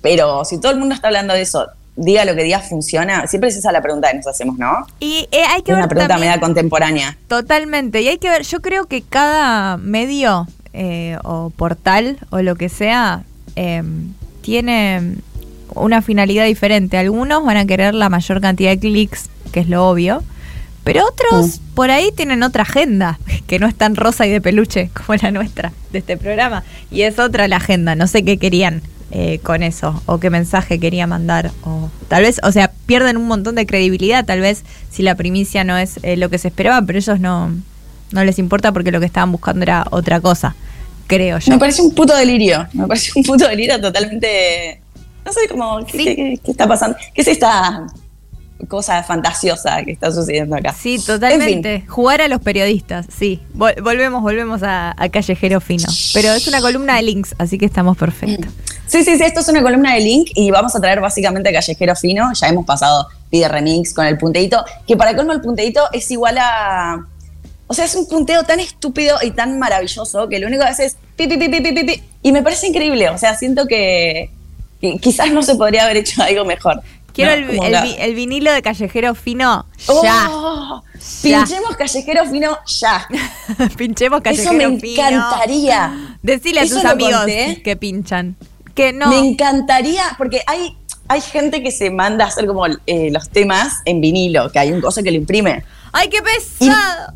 pero si todo el mundo está hablando de eso, diga lo que diga, funciona. Siempre es esa la pregunta que nos hacemos, ¿no? Y eh, hay que Es una pregunta media contemporánea. Totalmente. Y hay que ver, yo creo que cada medio eh, o portal o lo que sea eh, tiene una finalidad diferente. Algunos van a querer la mayor cantidad de clics, que es lo obvio. Pero otros por ahí tienen otra agenda, que no es tan rosa y de peluche como la nuestra de este programa. Y es otra la agenda. No sé qué querían eh, con eso, o qué mensaje quería mandar. O tal vez, o sea, pierden un montón de credibilidad, tal vez si la primicia no es eh, lo que se esperaba, pero ellos no, no les importa porque lo que estaban buscando era otra cosa, creo yo. Me parece un puto delirio. Me parece un puto delirio totalmente. No sé cómo. ¿Qué, qué- qué- qué está pasando? ¿Qué es esta cosa fantasiosa que está sucediendo acá? Sí, totalmente. Jugar a los periodistas, sí. Vol- volvemos, volvemos a, a Callejero Fino. Pero es una columna de links, así que estamos perfectos. Sí, sí, sí, esto es una columna de Link y vamos a traer básicamente a Callejero Fino. Ya hemos pasado Pide Remix con el punteíto, que para colmo el punteíto es igual a. O sea, es un punteo tan estúpido y tan maravilloso que lo único que hace es pi, pi, pi, pi, pi, pi, pi. Y me parece increíble. O sea, siento que, que quizás no se podría haber hecho algo mejor. Quiero ¿no? el, el vi- el vinilo de Callejero Fino ¡Oh! ya. Ya. Pinchemos Callejero Fino ya. Pinchemos Eso Callejero me Fino. encantaría. Decile a Eso tus amigos conté. que pinchan. Que no. Me encantaría, porque hay, hay gente que se manda a hacer como eh, los temas en vinilo, que hay un cosa que lo imprime. ¡Ay, qué pesado!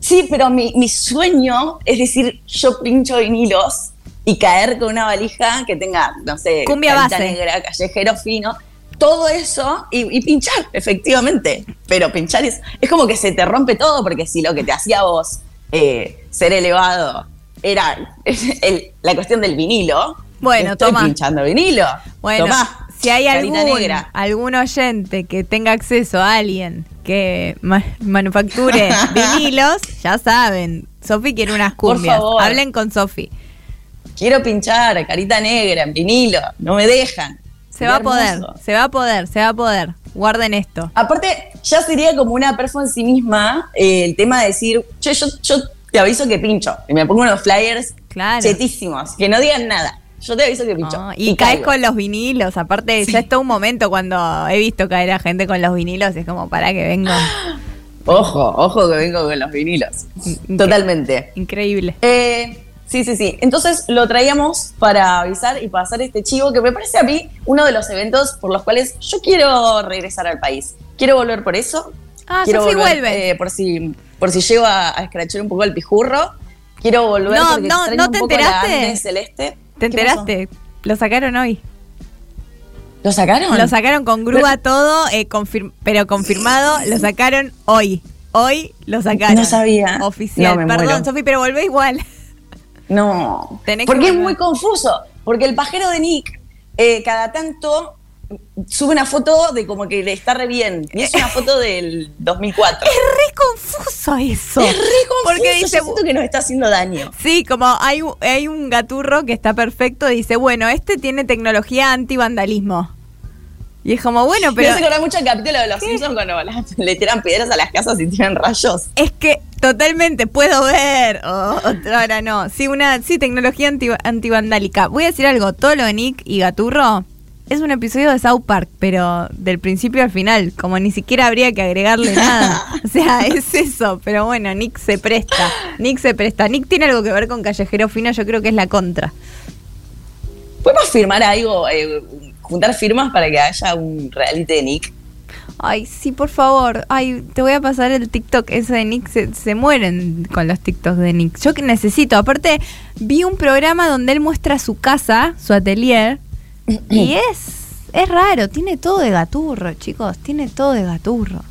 Sí, pero mi, mi sueño es decir, yo pincho vinilos y caer con una valija que tenga, no sé, Cumbia base. negra, callejero fino, todo eso y, y pinchar, efectivamente. Pero pinchar es, es como que se te rompe todo, porque si lo que te hacía vos eh, ser elevado era el- la cuestión del vinilo, Bueno, estoy toma. pinchando vinilo. Bueno, Tomá, si hay algún, negra. algún oyente que tenga acceso a alguien que ma- manufacture vinilos, ya saben. Sofi quiere unas cumbias. Hablen con Sofi. Quiero pinchar, carita negra, en vinilo, no me dejan. Se va a poder, se va a poder, se va a poder. Guarden esto. Aparte, ya sería como una perfo en sí misma eh, el tema de decir, che, yo, yo te aviso que pincho. Y me pongo unos flyers Claro. chetísimos, que no digan nada. Yo te aviso que pincho. No, y caes caigo. con los vinilos. Aparte, ya es todo un momento cuando he visto caer a gente con los vinilos. Es como, para que vengo. Ojo, ojo que vengo con los vinilos. Totalmente. Increíble. Eh, sí, sí, sí. Entonces lo traíamos para avisar y hacer este chivo que me parece a mí uno de los eventos por los cuales yo quiero regresar al país. Quiero volver por eso. Ah, quiero volver, vuelve. eh, por si por si llego a, a escrachar un poco el pijurro. Quiero volver No, porque no, ¿no un te poco la enteraste? Celeste. ¿Te enteraste? Lo sacaron hoy. ¿Lo sacaron? Lo sacaron con grúa todo, eh, confir- pero confirmado, lo sacaron hoy. Hoy lo sacaron. No sabía. Oficial. No, Perdón. Sofi, pero volvé igual. No. Tenés que porque es muy confuso. Porque el pajero de Nick, eh, cada tanto sube una foto de como que le está re bien. Y es una foto del 2004. Es re confuso eso. Es re confuso. Porque dice, yo siento que nos está haciendo daño. Sí, como hay, un- hay un gaturro que está perfecto, dice, bueno, este tiene tecnología anti-vandalismo. Y es como, bueno, Me pero hace acordar mucho el capítulo de los Simpsons cuando le tiran piedras a las casas y tiran rayos. es que Totalmente, puedo ver. Oh, otra hora no. Sí, una, sí, tecnología anti, antivandálica. Voy a decir algo, todo lo de Nick y Gaturro es un episodio de South Park, pero del principio al final, como ni siquiera habría que agregarle nada. O sea, es eso, pero bueno, Nick se presta. Nick se presta. Nick tiene algo que ver con Callejero Fino, yo creo que es la contra. ¿Podemos firmar algo, eh, juntar firmas para que haya un reality de Nick? Ay, sí, por favor. Ay, te voy a pasar el TikTok ese de Nick. Se, se mueren con los TikToks de Nick. Yo que necesito. Aparte, vi un programa donde él muestra su casa, su atelier. y es, es raro. Tiene todo de gaturro, chicos. Tiene todo de gaturro.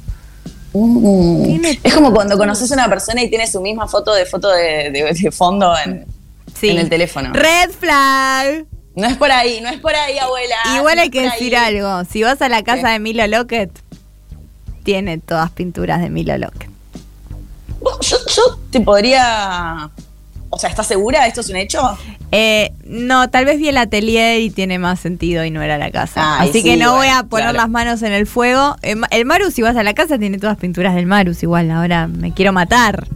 Es como cuando conoces a una persona y tiene su misma foto de foto de, de- de fondo en, Sí. en el teléfono. Red flag. No es por ahí, no es por ahí, abuela. Igual no hay que decir ahí. algo. Si vas a la casa de Milo Lockett, tiene todas pinturas de Milo Lockett. Vos, Yo, yo te podría. O sea, ¿estás segura? ¿Esto es un hecho? Eh, no, tal vez vi el atelier y tiene más sentido y no era la casa. Ay, Así sí, que no voy a poner claro. las manos en el fuego. Eh, El Maru, si vas a la casa, tiene todas pinturas del Marus igual. Ahora me quiero matar.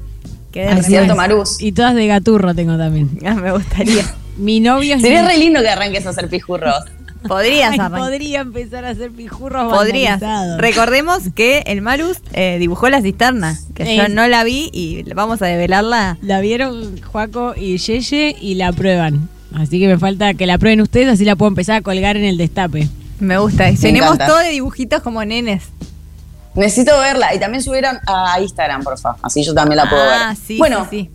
Es cierto. Marus. Y todas de gaturro tengo también. Ah, me gustaría. Mi novio es Sería re lindo que arranques a hacer pijurros. Podrías Ay, podría empezar a hacer pijurros Podrías. Recordemos que el Marus eh, dibujó la cisterna, que yo no la vi y vamos a develarla. La vieron Juaco y Yeye y la prueban. Así que me falta que la prueben ustedes, así la puedo empezar a colgar en el destape. Me gusta. Y tenemos encanta. todo de dibujitos como nenes. Necesito verla. Y también subieron a Instagram, por favor. Así yo también la puedo ah, ver. sí, bueno, sí, sí.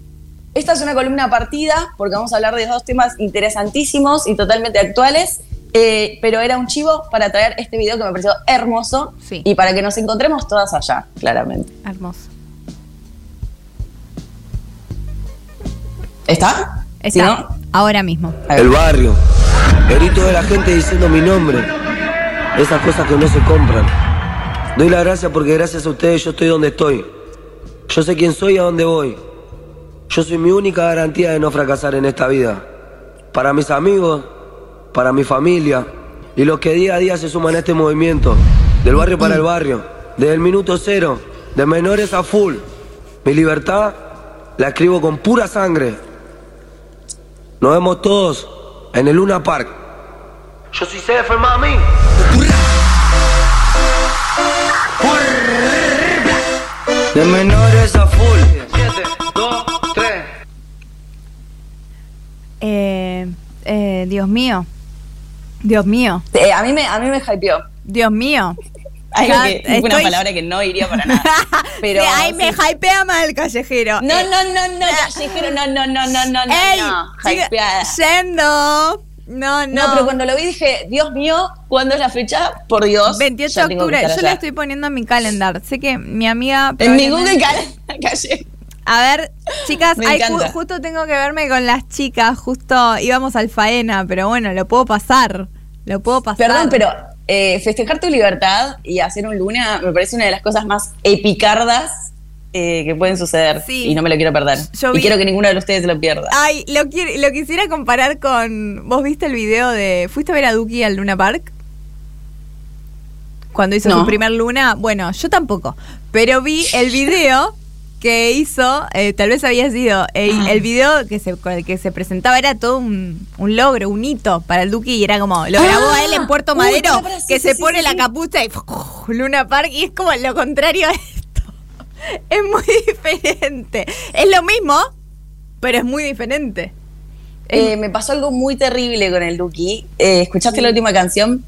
esta es una columna partida porque vamos a hablar de dos temas interesantísimos y totalmente actuales. Eh, pero era un chivo para traer este video que me pareció hermoso Sí. y para que nos encontremos todas allá, claramente. Hermoso. ¿Está? Está. No, Ahora mismo. El barrio, el grito de la gente diciendo mi nombre. Esas cosas que no se compran. Doy la gracia porque gracias a ustedes yo estoy donde estoy. Yo sé quién soy y a dónde voy. Yo soy mi única garantía de no fracasar en esta vida. Para mis amigos, para mi familia y los que día a día se suman a este movimiento. Del barrio para el barrio, desde el minuto cero, de menores a full. Mi libertad la escribo con pura sangre. Nos vemos todos en el Luna Park. Yo soy Sefer, mami. De menores a full. 7, 2, 3. Eh, eh, Dios mío. Dios mío. Eh, a, mí me, a mí me hypeó. Dios mío. Algo Ya, que es una palabra que no iría para nada. Pero, Sí, ay, me sí. hypea mal callejero. No, Eh, no, no, no, callejero, no, no, no, no, no, no, ¡Ey! no, hypeada. Yendo. No, no. No, pero cuando lo vi dije, Dios mío, ¿cuándo es la fecha? Por Dios. 28 ya de octubre. Yo la estoy poniendo en mi calendar. Sé que mi amiga. En mi Google Cal- calle. A ver, chicas, Me ay, ju- encanta. justo tengo que verme con las chicas. Justo íbamos al faena, pero bueno, lo puedo pasar. Lo puedo pasar. Perdón, pero eh, festejar tu libertad y hacer un luna me parece una de las cosas más epicardas eh, que pueden suceder. Sí. Y no me lo quiero perder. Yo y quiero que ninguno de ustedes lo pierda. Ay, lo, quiero- lo quisiera comparar con. ¿Vos viste el video de. ¿Fuiste a ver a Duki al Luna Park? Cuando hizo No. su primer luna. Bueno, yo tampoco. Pero vi el video que hizo. eh, tal vez había sido. Ah. el video que se, con el que se presentaba era todo un, un logro, un hito para el Duki. Y era como. Lo grabó a él en Puerto Madero. que sí, se sí, pone sí, la capucha y. Luna Park. Y es como lo contrario a esto. Es muy diferente. Es lo mismo, pero es muy diferente. Eh, me pasó algo muy terrible con el Duki. Eh, ¿Escuchaste la última canción?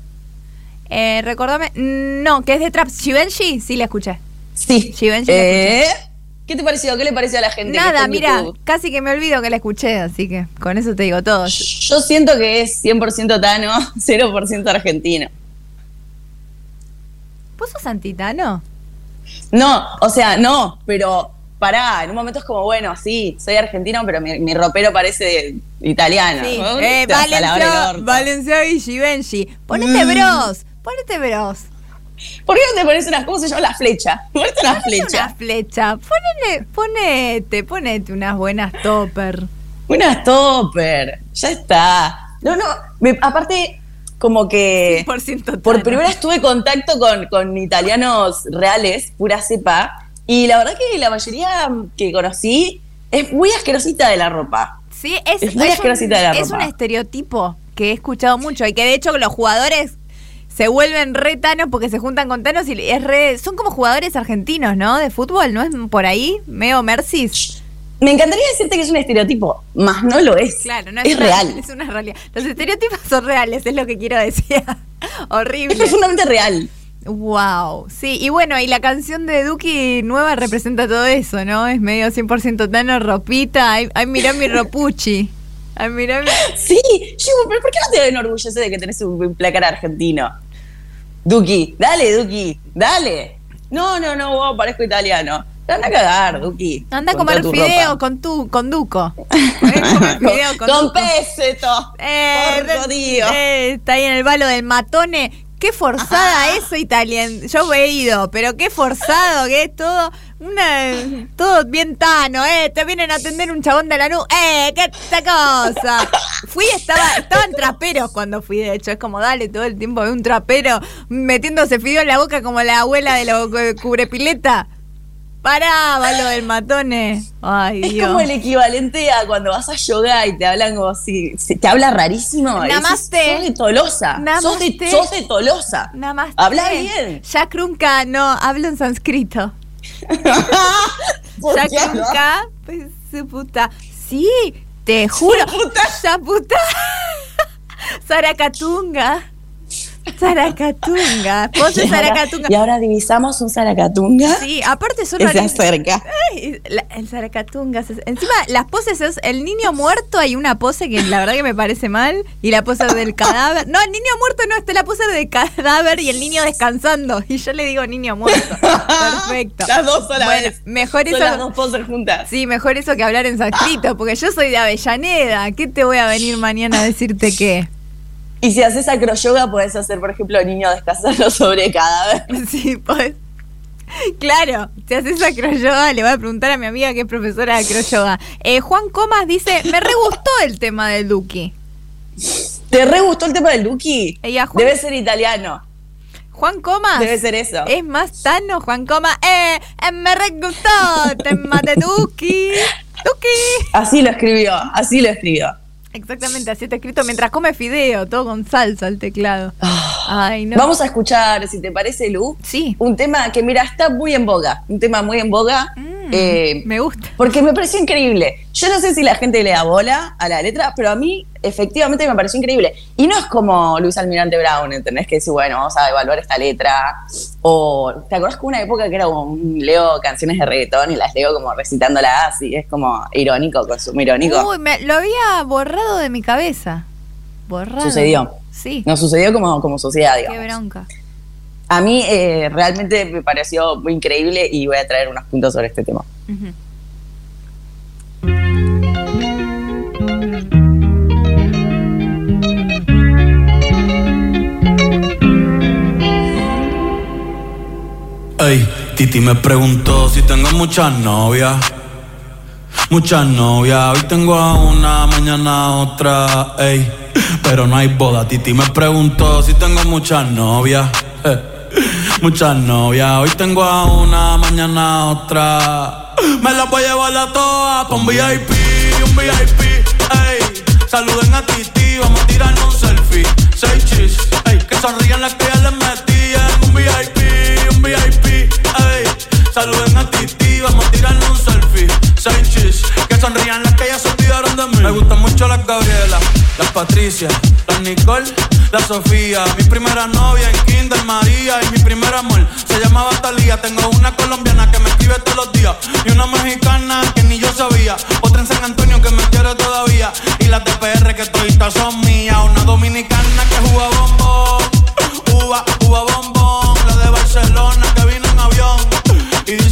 Eh, recordame, no, que es de Trap Givenchy, sí la escuché. Sí. Givenchy la ¿Qué te pareció? ¿Qué le pareció a la gente? Nada, mira, YouTube? casi que me olvido que la escuché, así que con eso te digo todo. Yo siento que es 100% Tano, 0% argentino. ¿Vos sos antitano? No, o sea, no, pero pará, en un momento es como, bueno, sí, soy argentino, pero mi, mi ropero parece italiano. Sí. Eh, Valencia. Valencia y Givenchy. Ponete Mm. bros, ponete bros. ¿Por qué no te pones una, cómo se llama la flecha? Ponete una Ponete flecha. una flecha. Ponele, ponete, ponete unas buenas topper. Una topper. Ya está. No, no. me- aparte, como que. 100% Por primera vez tuve contacto con, con italianos reales, pura cepa, Y la verdad que la mayoría que conocí es muy asquerosita de la ropa. Sí, es, Es muy asquerosita de la es ropa. un estereotipo que he escuchado mucho y que de hecho los jugadores se vuelven re tanos porque se juntan con tanos y es re, son como jugadores argentinos, ¿no? De fútbol, ¿no es por ahí? Meo Mercis. Me encantaría decirte que es un estereotipo, más no lo es. Claro, no es, real. Es una realidad. Los estereotipos son reales, es lo que quiero decir. Horrible. Es profundamente real. Wow, sí, y bueno, y la canción de Duki nueva representa todo eso, ¿no? Es medio 100% tano, ropita, ay, ay mirá mi ropuchi, ay mirá mi... Sí, yo, pero ¿por qué no te enorgullece de que tenés un placar argentino? Duki, dale, Duki, dale. No, no, no, vos parezco italiano. Te Anda a cagar, Duki. Anda a comer fideo ropa. con tu, con Duco. Comer fideo con, con Duco. peseto. Eh, Dio. eh, está ahí en el balo del matone. Qué forzada eso, Italien. Yo he ido, pero qué forzado que es todo. Una, todo bien tano, ¿eh? Te vienen a atender un chabón de la nube. ¡Eh! ¡Qué esta cosa! Fui, estaba, estaban traperos cuando fui, de hecho. Es como, dale, todo el tiempo de un trapero metiéndose fideo en la boca como la abuela de los cubrepileta. Pará, balo del matone. Ay, Es Dios. como el equivalente a cuando vas a yoga y te hablan como si, te habla rarísimo. Namaste. Sos de Tolosa. Sos de, Namaste. sos de Tolosa. Namaste. Habla bien. Ya Krunka, no, hablo en sánscrito. ¿Por Ya qué Krunka, pues su puta. Sí, te juro. Puta. Saracatunga. Y ahora- Saracatunga. Y ahora divisamos un Saracatunga. Sí, aparte son que se acerca. Ay, la- el Saracatunga. se- Encima, las poses es el niño muerto. Hay una pose que la verdad que me parece mal. Y la pose del cadáver. No, el niño muerto no, está la pose del cadáver y el niño descansando. Y yo le digo niño muerto. Perfecto. Las dos a la Bueno, vez. mejor Son eso. las dos poses juntas. Sí, mejor eso que hablar en sánscrito, porque yo soy de Avellaneda. ¿Qué te voy a venir mañana a decirte qué? Y si haces acroyoga, podés hacer, por ejemplo, niño descansando sobre cadáver. Sí, pues. Claro, si haces acroyoga, le voy a preguntar a mi amiga que es profesora de acroyoga. Eh, Juan Comas dice, me re gustó el tema del Duki. ¿Te re gustó el tema del Duki? Ella, Juan, Debe ser italiano. Juan Comas. Debe ser eso. Es más tano, Juan Comas. Eh, eh, me re gustó el tema de Duki. Duki. Así lo escribió, así lo escribió. Exactamente, así está escrito mientras come fideo, todo con salsa el teclado. Ay, no. Vamos a escuchar, si te parece, Lu, Sí. un tema que, mira, está muy en boga. Un tema muy en boga. Eh, me gusta. Porque me pareció increíble. Yo no sé si la gente le da bola a la letra, pero a mí efectivamente me pareció increíble. Y no es como Luis Almirante Brown, ¿entendés? Que decir, bueno, vamos a evaluar esta letra. O, ¿te acordás que una época que era como un- leo canciones de reggaetón y las leo como recitándolas y es como irónico, consumo irónico? Uy, me- lo había borrado de mi cabeza. Borrado. Sucedió. Sí. Nos sucedió como, como sociedad, Qué digamos. bronca. A mí eh, realmente me pareció muy increíble y voy a traer unos puntos sobre este tema. Ujú. Ey, Titi me preguntó si tengo muchas novias. Muchas novias, hoy tengo a una, mañana a otra, ey. Pero no hay boda, Titi me preguntó si tengo muchas novias. eh. Muchas novias, hoy tengo a una, mañana otra. Me las voy a llevar a todas un VIP, un VIP, ey. Saluden a Titi, vamos a tirarnos un selfie. Seis chis, ey. Que sonrían las que ya les metían. Un VIP, un VIP, ey. Saluden a Titi, vamos a tirarnos un selfie. Seis chis, que sonrían las que ya se olvidaron de mí. Me gustan mucho las Gabriela, las Patricia, las Nicole, la Sofía. Mi primera novia en Kinder María y mi primer amor se llamaba Talía. Tengo una colombiana que me escribe todos los días y una mexicana que ni yo sabía. Otra en San Antonio que me quiere todavía y las de PR que toditas son mías. Una dominicana que juega bombón, uva, uva bombón.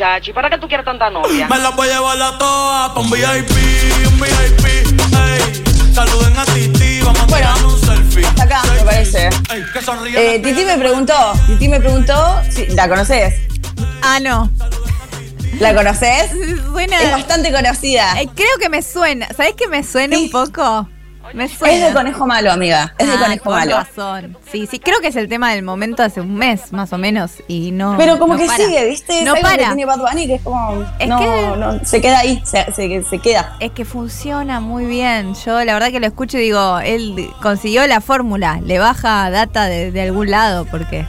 muchacho. ¿Y para qué tú quieres tanta novia? Me la voy a llevar a todas pa' un VIP, un VIP, ey. Saluden a Titi, vamos a tirar un selfie. Hasta acá, me parece. Ey, que sonríe Eh, Titi me preguntó, Titi me preguntó, si, ¿la conoces? Ah, no. ¿La conoces? Suena. Es bastante conocida. Eh, creo que me suena. ¿Sabes que me suena un poco? Me suena. Es de conejo malo, amiga. Es de Ah, conejo con malo. razón. Sí, sí, creo que es el tema del momento hace un mes, más o menos, y no. Pero como no que para. sigue, ¿viste? Es No algo que para. tiene Bad Bunny que es como. Es no, que- no, se queda ahí, se, se- se queda. Es que funciona muy bien. Yo la verdad que lo escucho y digo, él consiguió la fórmula. Le baja data de, de algún lado porque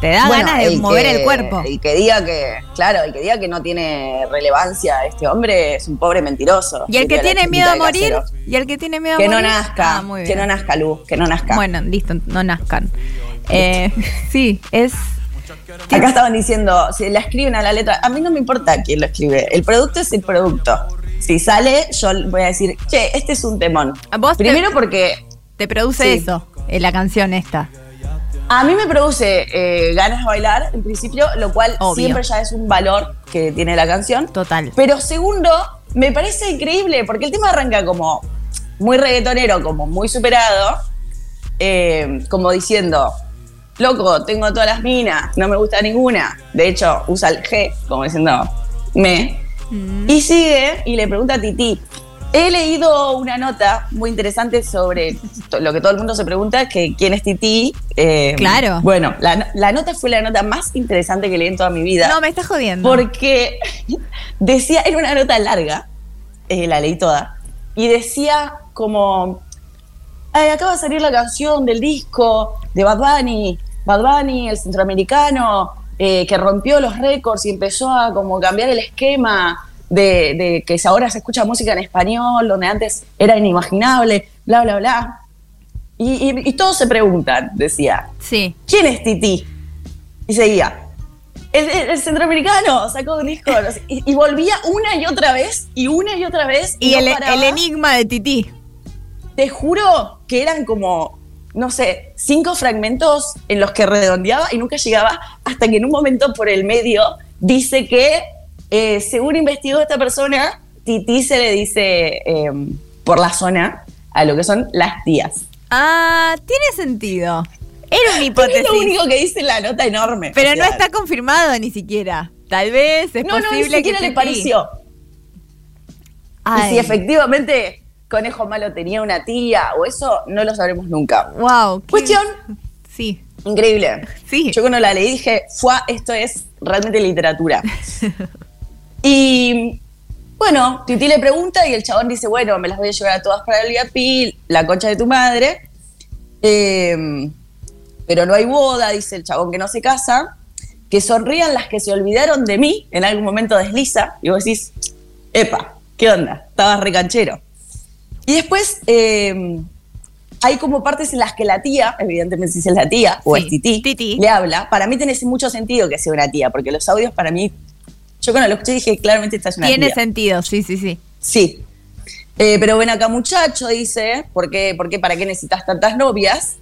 te da Bueno, ganas de mover que- el cuerpo. El que diga que, claro, el que diga que no tiene relevancia este hombre es un pobre mentiroso. Y el que tiene miedo a morir, y el que tiene miedo Que a no morir. nazca, Ah, muy que bien. no nazca, Luz, que no nazca. Bueno, listo, no nazcan. Eh, sí, es. Acá estaban diciendo, si la escriben a la letra, a mí no me importa quién lo escribe, el producto es el producto. Si sale, yo voy a decir, che, este es un temón. ¿Vos te- Primero porque Te produce Sí. eso, eh, la canción esta. A mí me produce eh, ganas de bailar, en principio, lo cual Obvio. siempre ya es un valor que tiene la canción. Total. Pero segundo, me parece increíble, porque el tema arranca como muy reggaetonero, como muy superado, eh, como diciendo, loco, tengo todas las minas, no me gusta ninguna. De hecho, usa el G, como diciendo, me. Y sigue y le pregunta a Titi. He leído una nota muy interesante sobre lo que todo el mundo se pregunta, que quién es Titi. Eh, Claro. Bueno, la, la nota fue la nota más interesante que leí en toda mi vida. No, me estás jodiendo. Porque decía, era una nota larga, eh, la leí toda, y decía como, "Ay, acaba de salir la canción del disco de Bad Bunny, Bad Bunny, el centroamericano, eh, que rompió los récords y empezó a como cambiar el esquema de, de que ahora se escucha música en español, donde antes era inimaginable, bla, bla, bla. Y, y- y todos se preguntan, decía, Sí. ¿quién es Titi? Y seguía. El, el- el centroamericano sacó un disco no sé, y, y volvía una y otra vez y una y otra vez. Y no el, paraba. el enigma de Titi. Te juro que eran como, no sé, cinco fragmentos en los que redondeaba y nunca llegaba hasta que en un momento por el medio dice que, eh, según investigó esta persona, Titi se le dice eh, por la zona a lo que son las tías. Ah, tiene sentido. Era una Pero hipótesis. es lo único que dice la nota enorme. Pero O no está confirmado ni siquiera. Tal vez es No, no, posible ni siquiera que le pareció. Ay, Y si efectivamente Conejo Malo tenía una tía o eso, no lo sabremos nunca. Wow. qué- Cuestión Sí. increíble. Sí. Yo cuando la leí dije, fue esto es realmente literatura. y bueno, Titi le pregunta y el chabón dice, bueno, me las voy a llevar a todas para el VIP, la concha de tu madre. Eh, pero no hay boda, dice el chabón que no se casa. Que sonrían las que se olvidaron de mí, en algún momento desliza, y vos decís, epa, ¿qué onda? Estabas recanchero. Y después eh, hay como partes en las que la tía, evidentemente si es la tía o Sí, es Titi, Titi. le habla. Para mí tiene mucho sentido que sea una tía, porque los audios para mí, yo cuando lo escuché dije, claramente esta es una Tiene tía. sentido, sí, sí, sí. Sí. Eh, pero ven acá, muchacho, dice, ¿por qué, por qué, para qué necesitas tantas novias?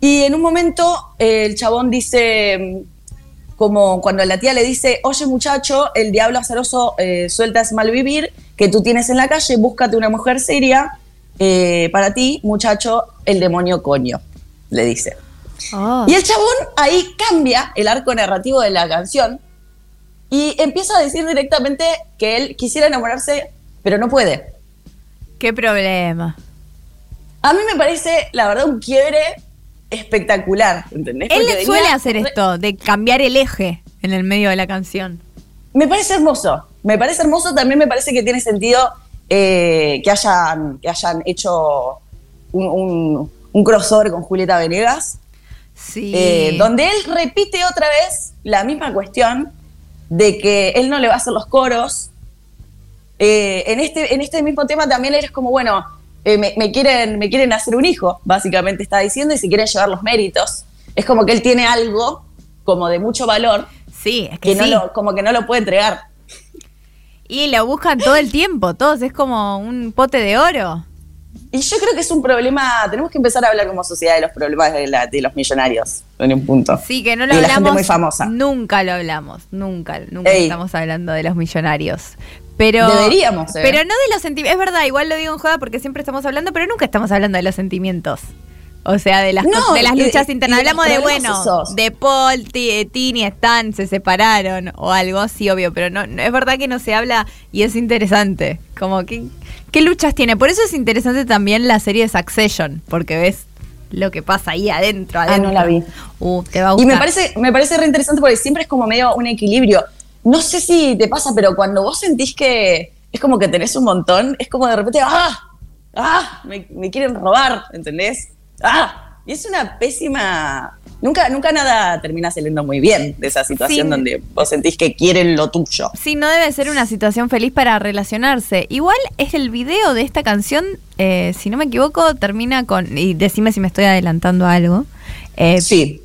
Y en un momento eh, el chabón dice, mm, como cuando la tía le dice, oye muchacho, el diablo azaroso eh, suelta ese mal vivir que tú tienes en la calle, búscate una mujer seria eh, para ti, muchacho, el demonio coño, le dice. Oh. Y el chabón ahí cambia el arco narrativo de la canción y empieza a decir directamente que él quisiera enamorarse, pero no puede. Qué problema. A mí me parece, la verdad, un quiebre espectacular, ¿entendés? Él Porque le venía- suele hacer esto, de cambiar el eje en el medio de la canción. Me parece hermoso. Me parece hermoso. También me parece que tiene sentido eh, que, hayan, que hayan hecho un, un- un crossover con Julieta Venegas. Sí. eh, donde él repite otra vez la misma cuestión de que él no le va a hacer los coros. Eh, en, este, en este mismo tema también él es como, bueno, eh, me, me quieren, me quieren hacer un hijo, básicamente está diciendo, y si quieren llevar los méritos. Es como que él tiene algo como de mucho valor Sí, es que, que no lo, como que no lo puede entregar. Y lo buscan todo el tiempo, todos. Es como un pote de oro. Y yo creo que es un problema, tenemos que empezar a hablar como sociedad de los problemas de, la- de los millonarios en un punto. Sí, que no lo Y de la gente hablamos. muy famosa. Nunca lo hablamos, nunca, nunca Ey. estamos hablando de los millonarios. Pero, Deberíamos, eh. Pero no de los sentimientos. Es verdad, igual lo digo en joda porque siempre estamos hablando, pero nunca estamos hablando de los sentimientos. O sea, de las, No, de las y de- luchas y internas. Hablamos de, bueno, de Paul, eh, Tini, Stan, se separaron o algo, sí, obvio, pero no, no- es verdad que no se habla y es interesante. Como, ¿qué, ¿qué luchas tiene? Por eso es interesante también la serie de Succession, porque ves lo que pasa ahí adentro, Ah, adentro. no la vi. Uh, te va a Y gustar. me parece, me parece re interesante porque siempre es como medio un equilibrio. No sé si te pasa, pero cuando vos sentís que es como que tenés un montón, es como de repente, ¡ah! ¡ah! Me, me quieren robar, ¿entendés? ¡Ah! Y es una pésima. Nunca, nunca nada termina saliendo muy bien de esa situación Sí. donde vos sentís que quieren lo tuyo. Sí, no debe ser una situación feliz para relacionarse. Igual es el video de esta canción, eh, si no me equivoco, termina con, y decime si me estoy adelantando a algo, eh, Sí.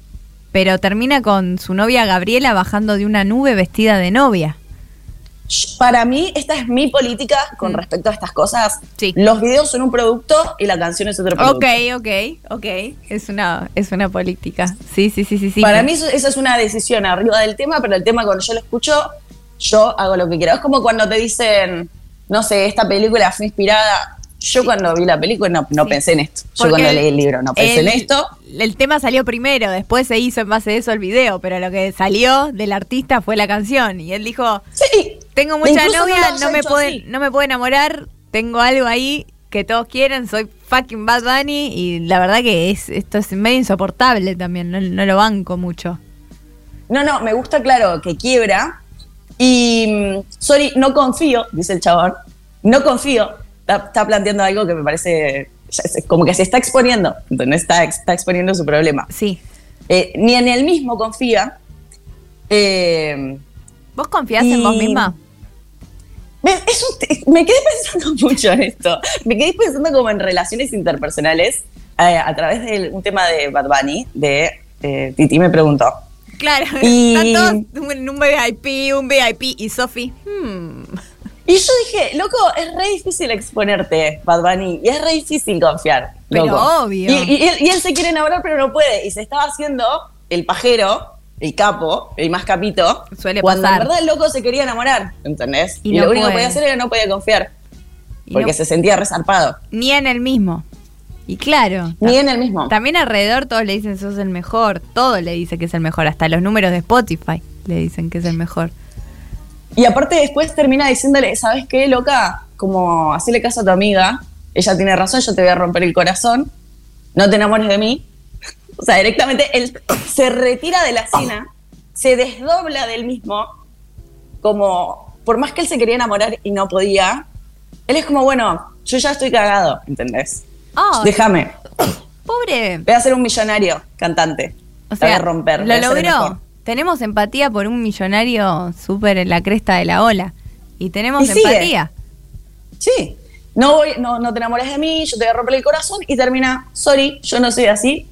pero termina con su novia Gabriela bajando de una nube vestida de novia. Para mí, esta es mi política con Mm. respecto a estas cosas. Sí. Los videos son un producto y la canción es otro producto. Ok, ok, ok. Es una, es una política. Sí, sí, sí, sí. sí. Para mí eso, eso es una decisión arriba del tema, pero el tema cuando yo lo escucho, yo hago lo que quiero. Es como cuando te dicen, no sé, esta película fue inspirada. Yo cuando vi la película no, no pensé en esto. Yo cuando leí el libro no pensé el- en esto. El tema salió primero, después se hizo en base de eso el video, pero lo que salió del artista fue la canción. Y él dijo, Sí. Tengo mucha Incluso no novia, no, me así. no me puedo enamorar, tengo algo ahí que todos quieren, soy fucking Bad Bunny y la verdad que es esto es medio insoportable también, no, no lo banco mucho. No, no, me gusta, claro, que quiebra. Y, mm, sorry, no confío, dice el chabón. No confío. Está, está planteando algo que me parece como que se está exponiendo. Entonces está, está exponiendo su problema. Sí. Eh, ni en él mismo confía. Eh, ¿Vos confiás en vos misma? ¿Ves? Es un te- me quedé pensando mucho en esto. Me quedé pensando como en relaciones interpersonales eh, a través de un tema de Bad Bunny, de eh, Titi me preguntó. Claro, Y- están todos en un VIP, un VIP y Sofi. hmm, Y yo dije, loco, es re difícil exponerte, Bad Bunny, y es re difícil confiar. Pero loco. obvio. Y, y él, y él se quiere enamorar, pero no puede. Y se estaba haciendo el pajero, el capo, el más capito. Suele cuando pasar. en verdad el loco se quería enamorar, ¿entendés? Y Y, no lo único que podía hacer era no podía confiar. Y Porque no- se sentía resarpado. Ni en el mismo. Y claro. Ni en el mismo. También alrededor todos le dicen sos el mejor. Todo le dice que es el mejor. Hasta los números de Spotify le dicen que es el mejor. Y aparte después termina diciéndole, ¿sabes qué, loca? Como hacerle caso a tu amiga, ella tiene razón, yo te voy a romper el corazón, no te enamores de mí. O sea, directamente él se retira de la escena, se desdobla del mismo, como, por más que él se quería enamorar y no podía, él es como, bueno, yo ya estoy cagado, ¿entendés? Oh, Déjame, pobre. voy a ser un millonario cantante. O La voy sea, a romper. voy lo a logró. Tenemos empatía por un millonario súper en la cresta de la ola. Y tenemos Y empatía. Sí. No, voy, no, no te enamores de mí, yo te voy a romper el corazón y termina, sorry, yo no soy así,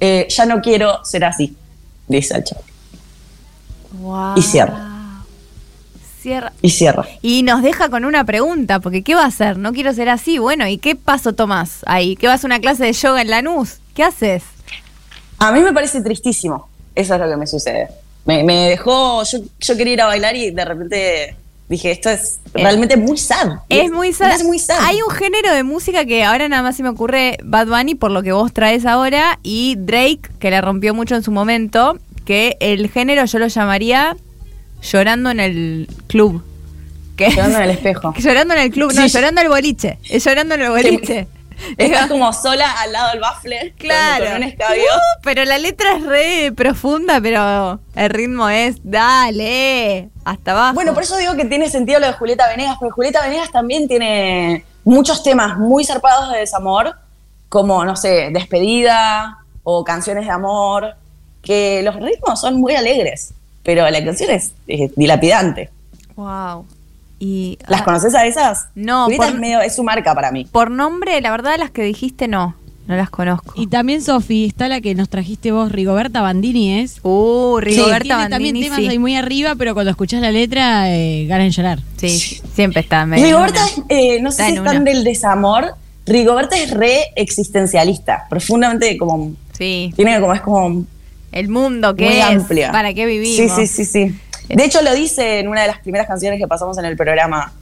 eh, ya no quiero ser así, dice el chavo. Wow. Y cierra. Cierra. Y cierra. Y nos deja con una pregunta, porque ¿qué va a hacer? No quiero ser así. Bueno, ¿y qué paso tomás ahí? ¿Qué vas a una clase de yoga en Lanús? ¿Qué haces? A mí me parece tristísimo, eso es lo que me sucede. Me, me dejó, yo, yo quería ir a bailar y de repente dije, esto es realmente muy sad. Es muy sad. Es muy sad. Hay un género de música que ahora nada más se me ocurre Bad Bunny por lo que vos traes ahora y Drake, que la rompió mucho en su momento, que el género yo lo llamaría llorando en el club. Que Llorando en el espejo. llorando en el club, no, llorando en el boliche. Es llorando en el boliche. Estás como sola al lado del bafle, con- Claro. con, un escabio. Uh, pero la letra es re profunda, pero el ritmo es dale, hasta abajo. Bueno, por eso digo que tiene sentido lo de Julieta Venegas, porque Julieta Venegas también tiene muchos temas muy zarpados de desamor, como, no sé, despedida o canciones de amor, que los ritmos son muy alegres, pero la canción es, eh, dilapidante. Wow. Y ¿Las ah, conoces a esas? No, por- es, medio, es su marca para mí. por nombre, la verdad las que dijiste no, no las conozco. Y también, Sofi, está la que nos trajiste vos, Rigoberta Bandini, ¿es? Uh, Rigoberta Tiene también Bandini, temas sí. ahí muy arriba, pero cuando escuchás la letra, eh, ganas de llorar. Sí, siempre está Rigoberta, eh, no sé Está si están una. del desamor, Rigoberta es re existencialista, profundamente como. Sí. Tiene como, es como. El mundo que Muy es, amplia. para qué Sí, vivimos. sí, sí, sí. De hecho, lo dice en una de las primeras canciones que pasamos en el programa,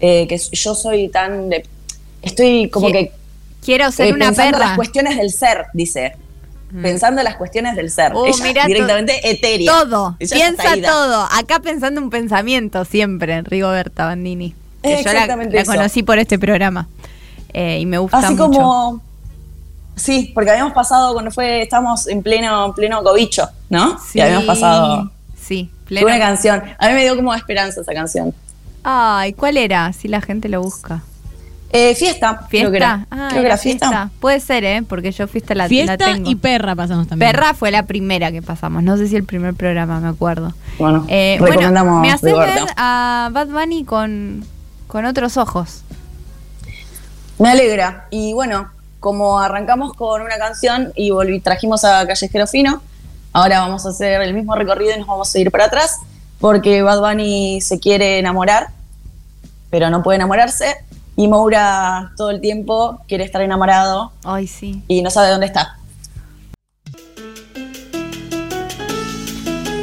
eh, que yo soy tan. de- estoy como que. Quiero ser eh, una pensando perra. las cuestiones del ser, dice. Pensando en las cuestiones del ser. Oh, Ella directamente etérea. Todo, Ella piensa todo. Acá pensando un pensamiento siempre, Rigoberta Bandini. Que yo la, exactamente la eso. conocí por este programa. Eh, y me gusta Así mucho. como. Sí, porque habíamos pasado cuando fue. Estábamos en pleno, pleno cobicho, ¿no? Sí, Y habíamos pasado. Sí, pleno. una canción. A mí me dio como esperanza esa canción. Ay, ¿cuál era? Si la gente lo busca. Eh, fiesta. Creo que era, ¿Fiesta? Ah, creo que era era fiesta. Puede ser, ¿eh? Porque yo fiesta la, Fiesta la tengo. y perra pasamos también. Perra fue la primera que pasamos. No sé si el primer programa, me acuerdo. Bueno, Eh, recomendamos bueno, me haces Rigoberta. ver a Bad Bunny con, con otros ojos. Me alegra. Y bueno, como arrancamos con una canción y volví, trajimos a Callejero Fino, ahora vamos a hacer el mismo recorrido y nos vamos a ir para atrás, porque Bad Bunny se quiere enamorar, pero no puede enamorarse, y Moura todo el tiempo quiere estar enamorado Ay, sí. y no sabe dónde está.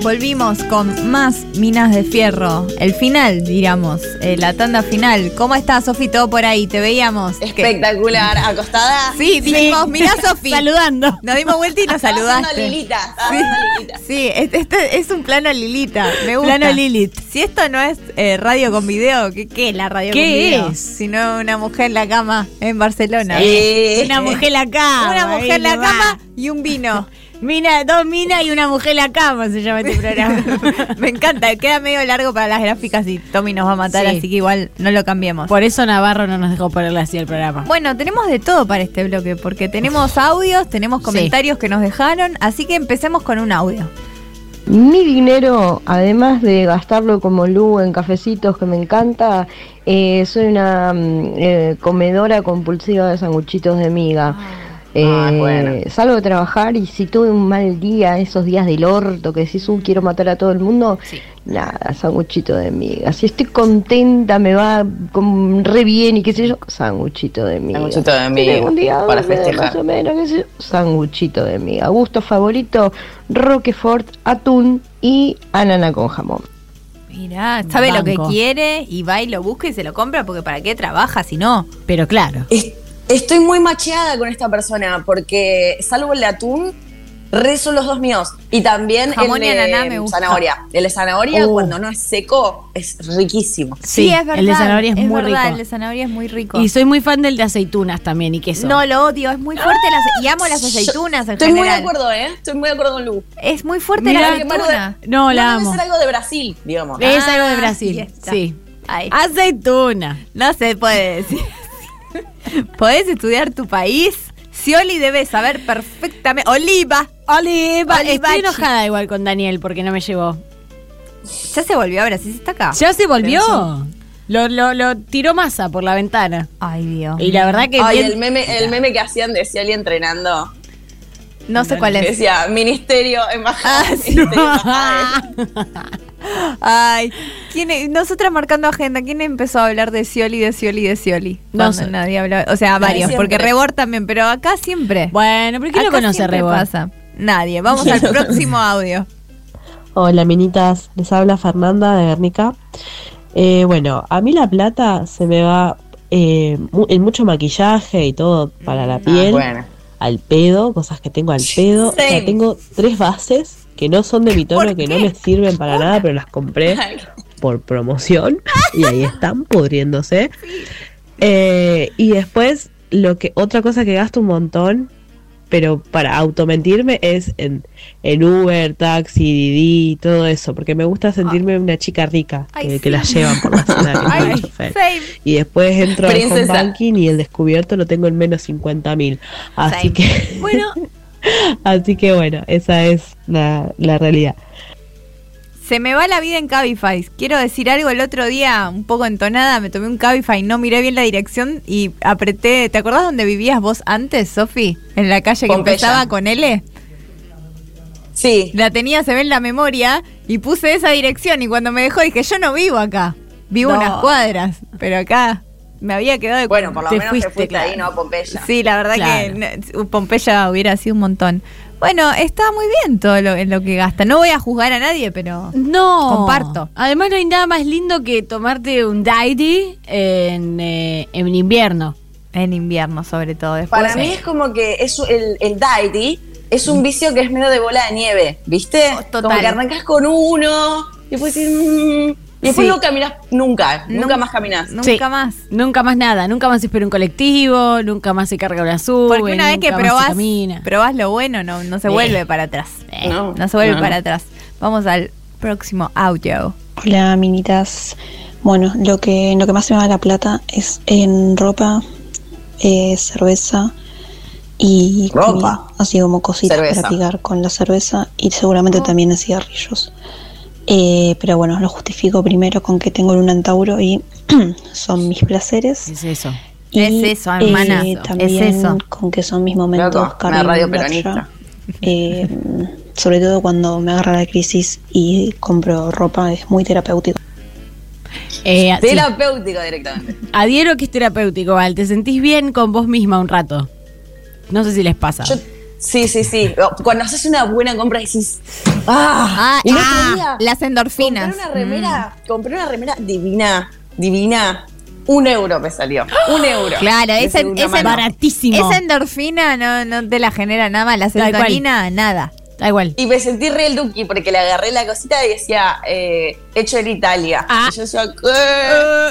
Volvimos con más Minas de Fierro. El final, diríamos. eh, la tanda final. ¿Cómo estás, Sofi? Todo por ahí. Te veíamos. ¿Qué? Espectacular, acostada. Sí, dijimos, mirá, Sofi. Saludando. Nos dimos vuelta y nos saludaste. Lilita, Sí. Lilita. Sí, este, este es un plano Lilita. Me gusta. Plano Lilith. Si esto no es eh, radio con video, ¿qué, qué es la radio ¿Qué con video? es? Si no una mujer en la cama en Barcelona. Sí. Una mujer en la cama. Una mujer en la cama y un vino. Mina, dos minas y una mujer en la cama se llama este programa. Me encanta, queda medio largo para las gráficas y Tommy nos va a matar, Sí. así que igual no lo cambiemos. Por eso Navarro no nos dejó ponerle así el programa. Bueno, tenemos de todo para este bloque, porque tenemos audios, tenemos comentarios que nos dejaron, así que empecemos con un audio. Mi dinero, además de gastarlo como Lu en cafecitos que me encanta, eh, soy una mm, eh, comedora compulsiva de sanguchitos de miga. Eh, Ah, bueno. Salgo de trabajar y si tuve un mal día, esos días del orto que decís, uh, quiero matar a todo el mundo, nada, sanguchito de miga. Si estoy contenta, me va con- re bien y qué sé yo, sanguchito de miga. Sanguchito de miga, un día para festejar. Más o menos, qué sé yo, sanguchito de miga. Gusto favorito, Roquefort, atún y anana con jamón. Mirá, sabe lo que quiere y va y lo busca y se lo compra porque para qué trabaja si no. Pero claro. Es- Estoy muy macheada con esta persona porque, salvo el de atún, re son los dos míos. Y también Jamón el y de ananá me gusta. zanahoria. El de zanahoria, Uh. cuando no es seco, es riquísimo. Sí, es verdad. el de zanahoria es muy verdad, rico. El de zanahoria es muy rico. Y soy muy fan del de aceitunas también y queso. no, lo odio, es muy fuerte las, y amo las aceitunas en Estoy muy de acuerdo, ¿eh? Estoy muy de acuerdo con Lu. Es muy fuerte la aceituna. No, la no amo. debe ser algo de Brasil, digamos. Es Ah, algo de ahí Brasil. Sí. Ay. Aceituna. No se puede decir. ¿Podés estudiar tu país? Scioli debe saber perfectamente. Oliva. Oliva. Olivachi. Estoy enojada igual con Daniel porque no me llevó. Ya se volvió a Brasil, está acá. Ya se volvió. Lo, lo, lo tiró masa por la ventana. Ay, Dios. Y la verdad que Ay, bien- el meme, el meme que hacían de Ciali entrenando. No sé cuál es. decía, ministerio, embajada. Ah, sí. ministerio, embajada. Ay, ¿quién nosotras marcando agenda, ¿quién empezó a hablar de Scioli, de Scioli, de Scioli? No Cuando sé. nadie hablaba. O sea, varios, siempre. porque Rebord también, pero acá siempre. Bueno, ¿pero quién lo Acá conoce Rebord? pasa. Nadie. Vamos al próximo audio. Hola, minitas. Les habla Fernanda de Guernica. Eh, bueno, a mí la plata se me va eh, mu- en mucho maquillaje y todo para la piel. Ah, bueno. Al pedo, cosas que tengo al pedo. O sea, tengo tres bases que no son de mi tono, que no me sirven para nada, pero las compré por promoción y ahí están pudriéndose. Eh, y después, lo que otra cosa que gasto un montón, pero para automentirme, es en, en Uber, taxi, Didi, todo eso, porque me gusta sentirme una chica rica, Ay, que, sí. que la llevan por la ciudad. Y después entro al home banking y el descubierto lo tengo en menos 50 mil. Así Same. que, Bueno, así que bueno, esa es la, la realidad. Se me va la vida en Cabify. Quiero decir algo. El otro día, un poco entonada, me tomé un Cabify, no miré bien la dirección y apreté. ¿Te acordás dónde vivías vos antes, Sofi? En la calle que Pompeya. empezaba con L. Sí. La tenía, se ve en la memoria, y puse esa dirección. Y cuando me dejó, dije: Yo no vivo acá. Vivo No. unas cuadras, pero acá me había quedado de Bueno, por lo te menos te fuiste, fuiste ahí, no a Pompeya. Sí, la verdad Claro. que Pompeya hubiera sido un montón. Bueno, está muy bien todo lo, en lo que gasta. No voy a juzgar a nadie, pero No. comparto. Además no hay nada más lindo que tomarte un Daidi en, eh, en invierno. En invierno, sobre todo. Después, Para mí es como que es un- el, el Daity es un vicio que es medio de bola de nieve, ¿viste? Total. Como que arrancas con uno y después, decís, mm, y después Sí. no caminas nunca, nunca Nunca- más caminas. Nunca Sí. más. Nunca más nada, nunca más se espera un colectivo, nunca más se carga una sub. Porque una vez que probás, probás lo bueno, no, no se vuelve para atrás. No, No se vuelve no. para atrás. Vamos al próximo audio. Hola, minitas. Bueno, lo que, lo que más se me va la plata es en ropa, eh, cerveza y Ropa. comida, así como cositas Cerveza. para picar con la cerveza y seguramente también en cigarrillos. Eh, pero bueno, lo justifico primero con que tengo luna en Tauro y son mis placeres. Es eso. Y, Es eso, hermana, eh, es también eso. con que son mis momentos peronista. Eh, sobre todo cuando me agarra la crisis y compro ropa, es muy terapéutico. Eh, sí. Terapéutico directamente. Adhiero que es terapéutico, Val. Te sentís bien con vos misma un rato. No sé si les pasa. Yo- sí, sí, sí. Cuando haces una buena compra decís, ¡ah! Ah, ah, día las endorfinas. Compré una remera, compré una remera divina, divina. Un euro me salió. Un euro. Claro, esa, mano. Baratísimo. esa endorfina no, no te la genera nada más. La serotonina, nada. Da igual. Y me sentí re el Duki porque le agarré la cosita y decía, eh, hecho en Italia. Ah. Y yo decía.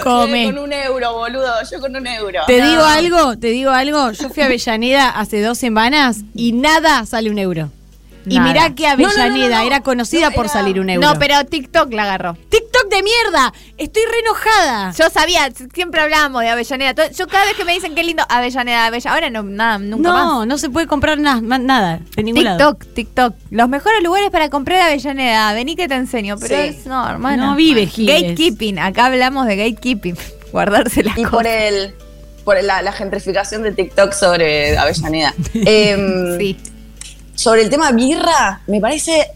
Come. Con un euro, boludo. Yo con un euro. Te No. digo algo, te digo algo. Yo fui a Avellaneda hace dos semanas y nada sale un euro. Y mirá que No, no, no, Avellaneda no, no. era conocida No, por era- salir un euro. No, pero TikTok la agarró. TikTok de mierda. Estoy re enojada. Yo sabía, siempre hablábamos de Avellaneda. Todo- Yo cada vez que me dicen qué lindo Avellaneda, Avellaneda. Ahora no, nada, nunca no, más. no se puede comprar na- ma- nada de ningún lado. TikTok, TikTok. Los mejores lugares para comprar Avellaneda. Vení que te enseño. Pero Sí. es, no, hermano. No vive, Giles. Gatekeeping. Acá hablamos de gatekeeping. Guardarse las Y cosas. por el por la, la gentrificación de TikTok sobre Avellaneda. Em, Sí. Sobre el tema birra, me parece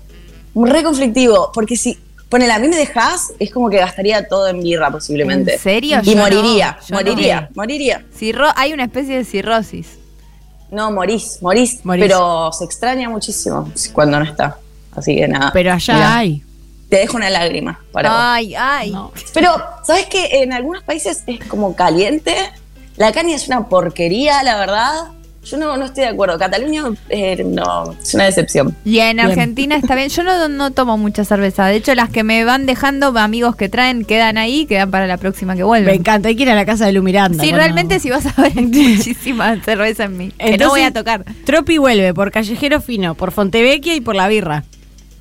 re conflictivo, porque si, ponele, a mí me dejas, es como que gastaría todo en birra posiblemente. ¿En serio? Y Yo moriría, no, moriría, no. moriría. Cirro- hay una especie de cirrosis. No, morís, morís, Morís. pero se extraña muchísimo cuando no está. Así que nada. Pero allá Mirá, hay. Te dejo una lágrima para vos. Ay, ay. No. Pero, ¿sabes qué? En algunos países es como caliente. La caña es una porquería, la verdad. Yo no, no estoy de acuerdo. Cataluña eh, no, es una decepción. Y en Bien. Argentina está bien. Yo no, no tomo mucha cerveza. De hecho, las que me van dejando amigos que traen quedan ahí, quedan para la próxima que Me vuelven. encanta, hay que ir a la casa de Lu Miranda. Sí, realmente si vas a ver hay muchísima cerveza en mí. que no Entonces, voy a tocar. Tropi vuelve por Callejero Fino, por Fontevecchia y por la birra.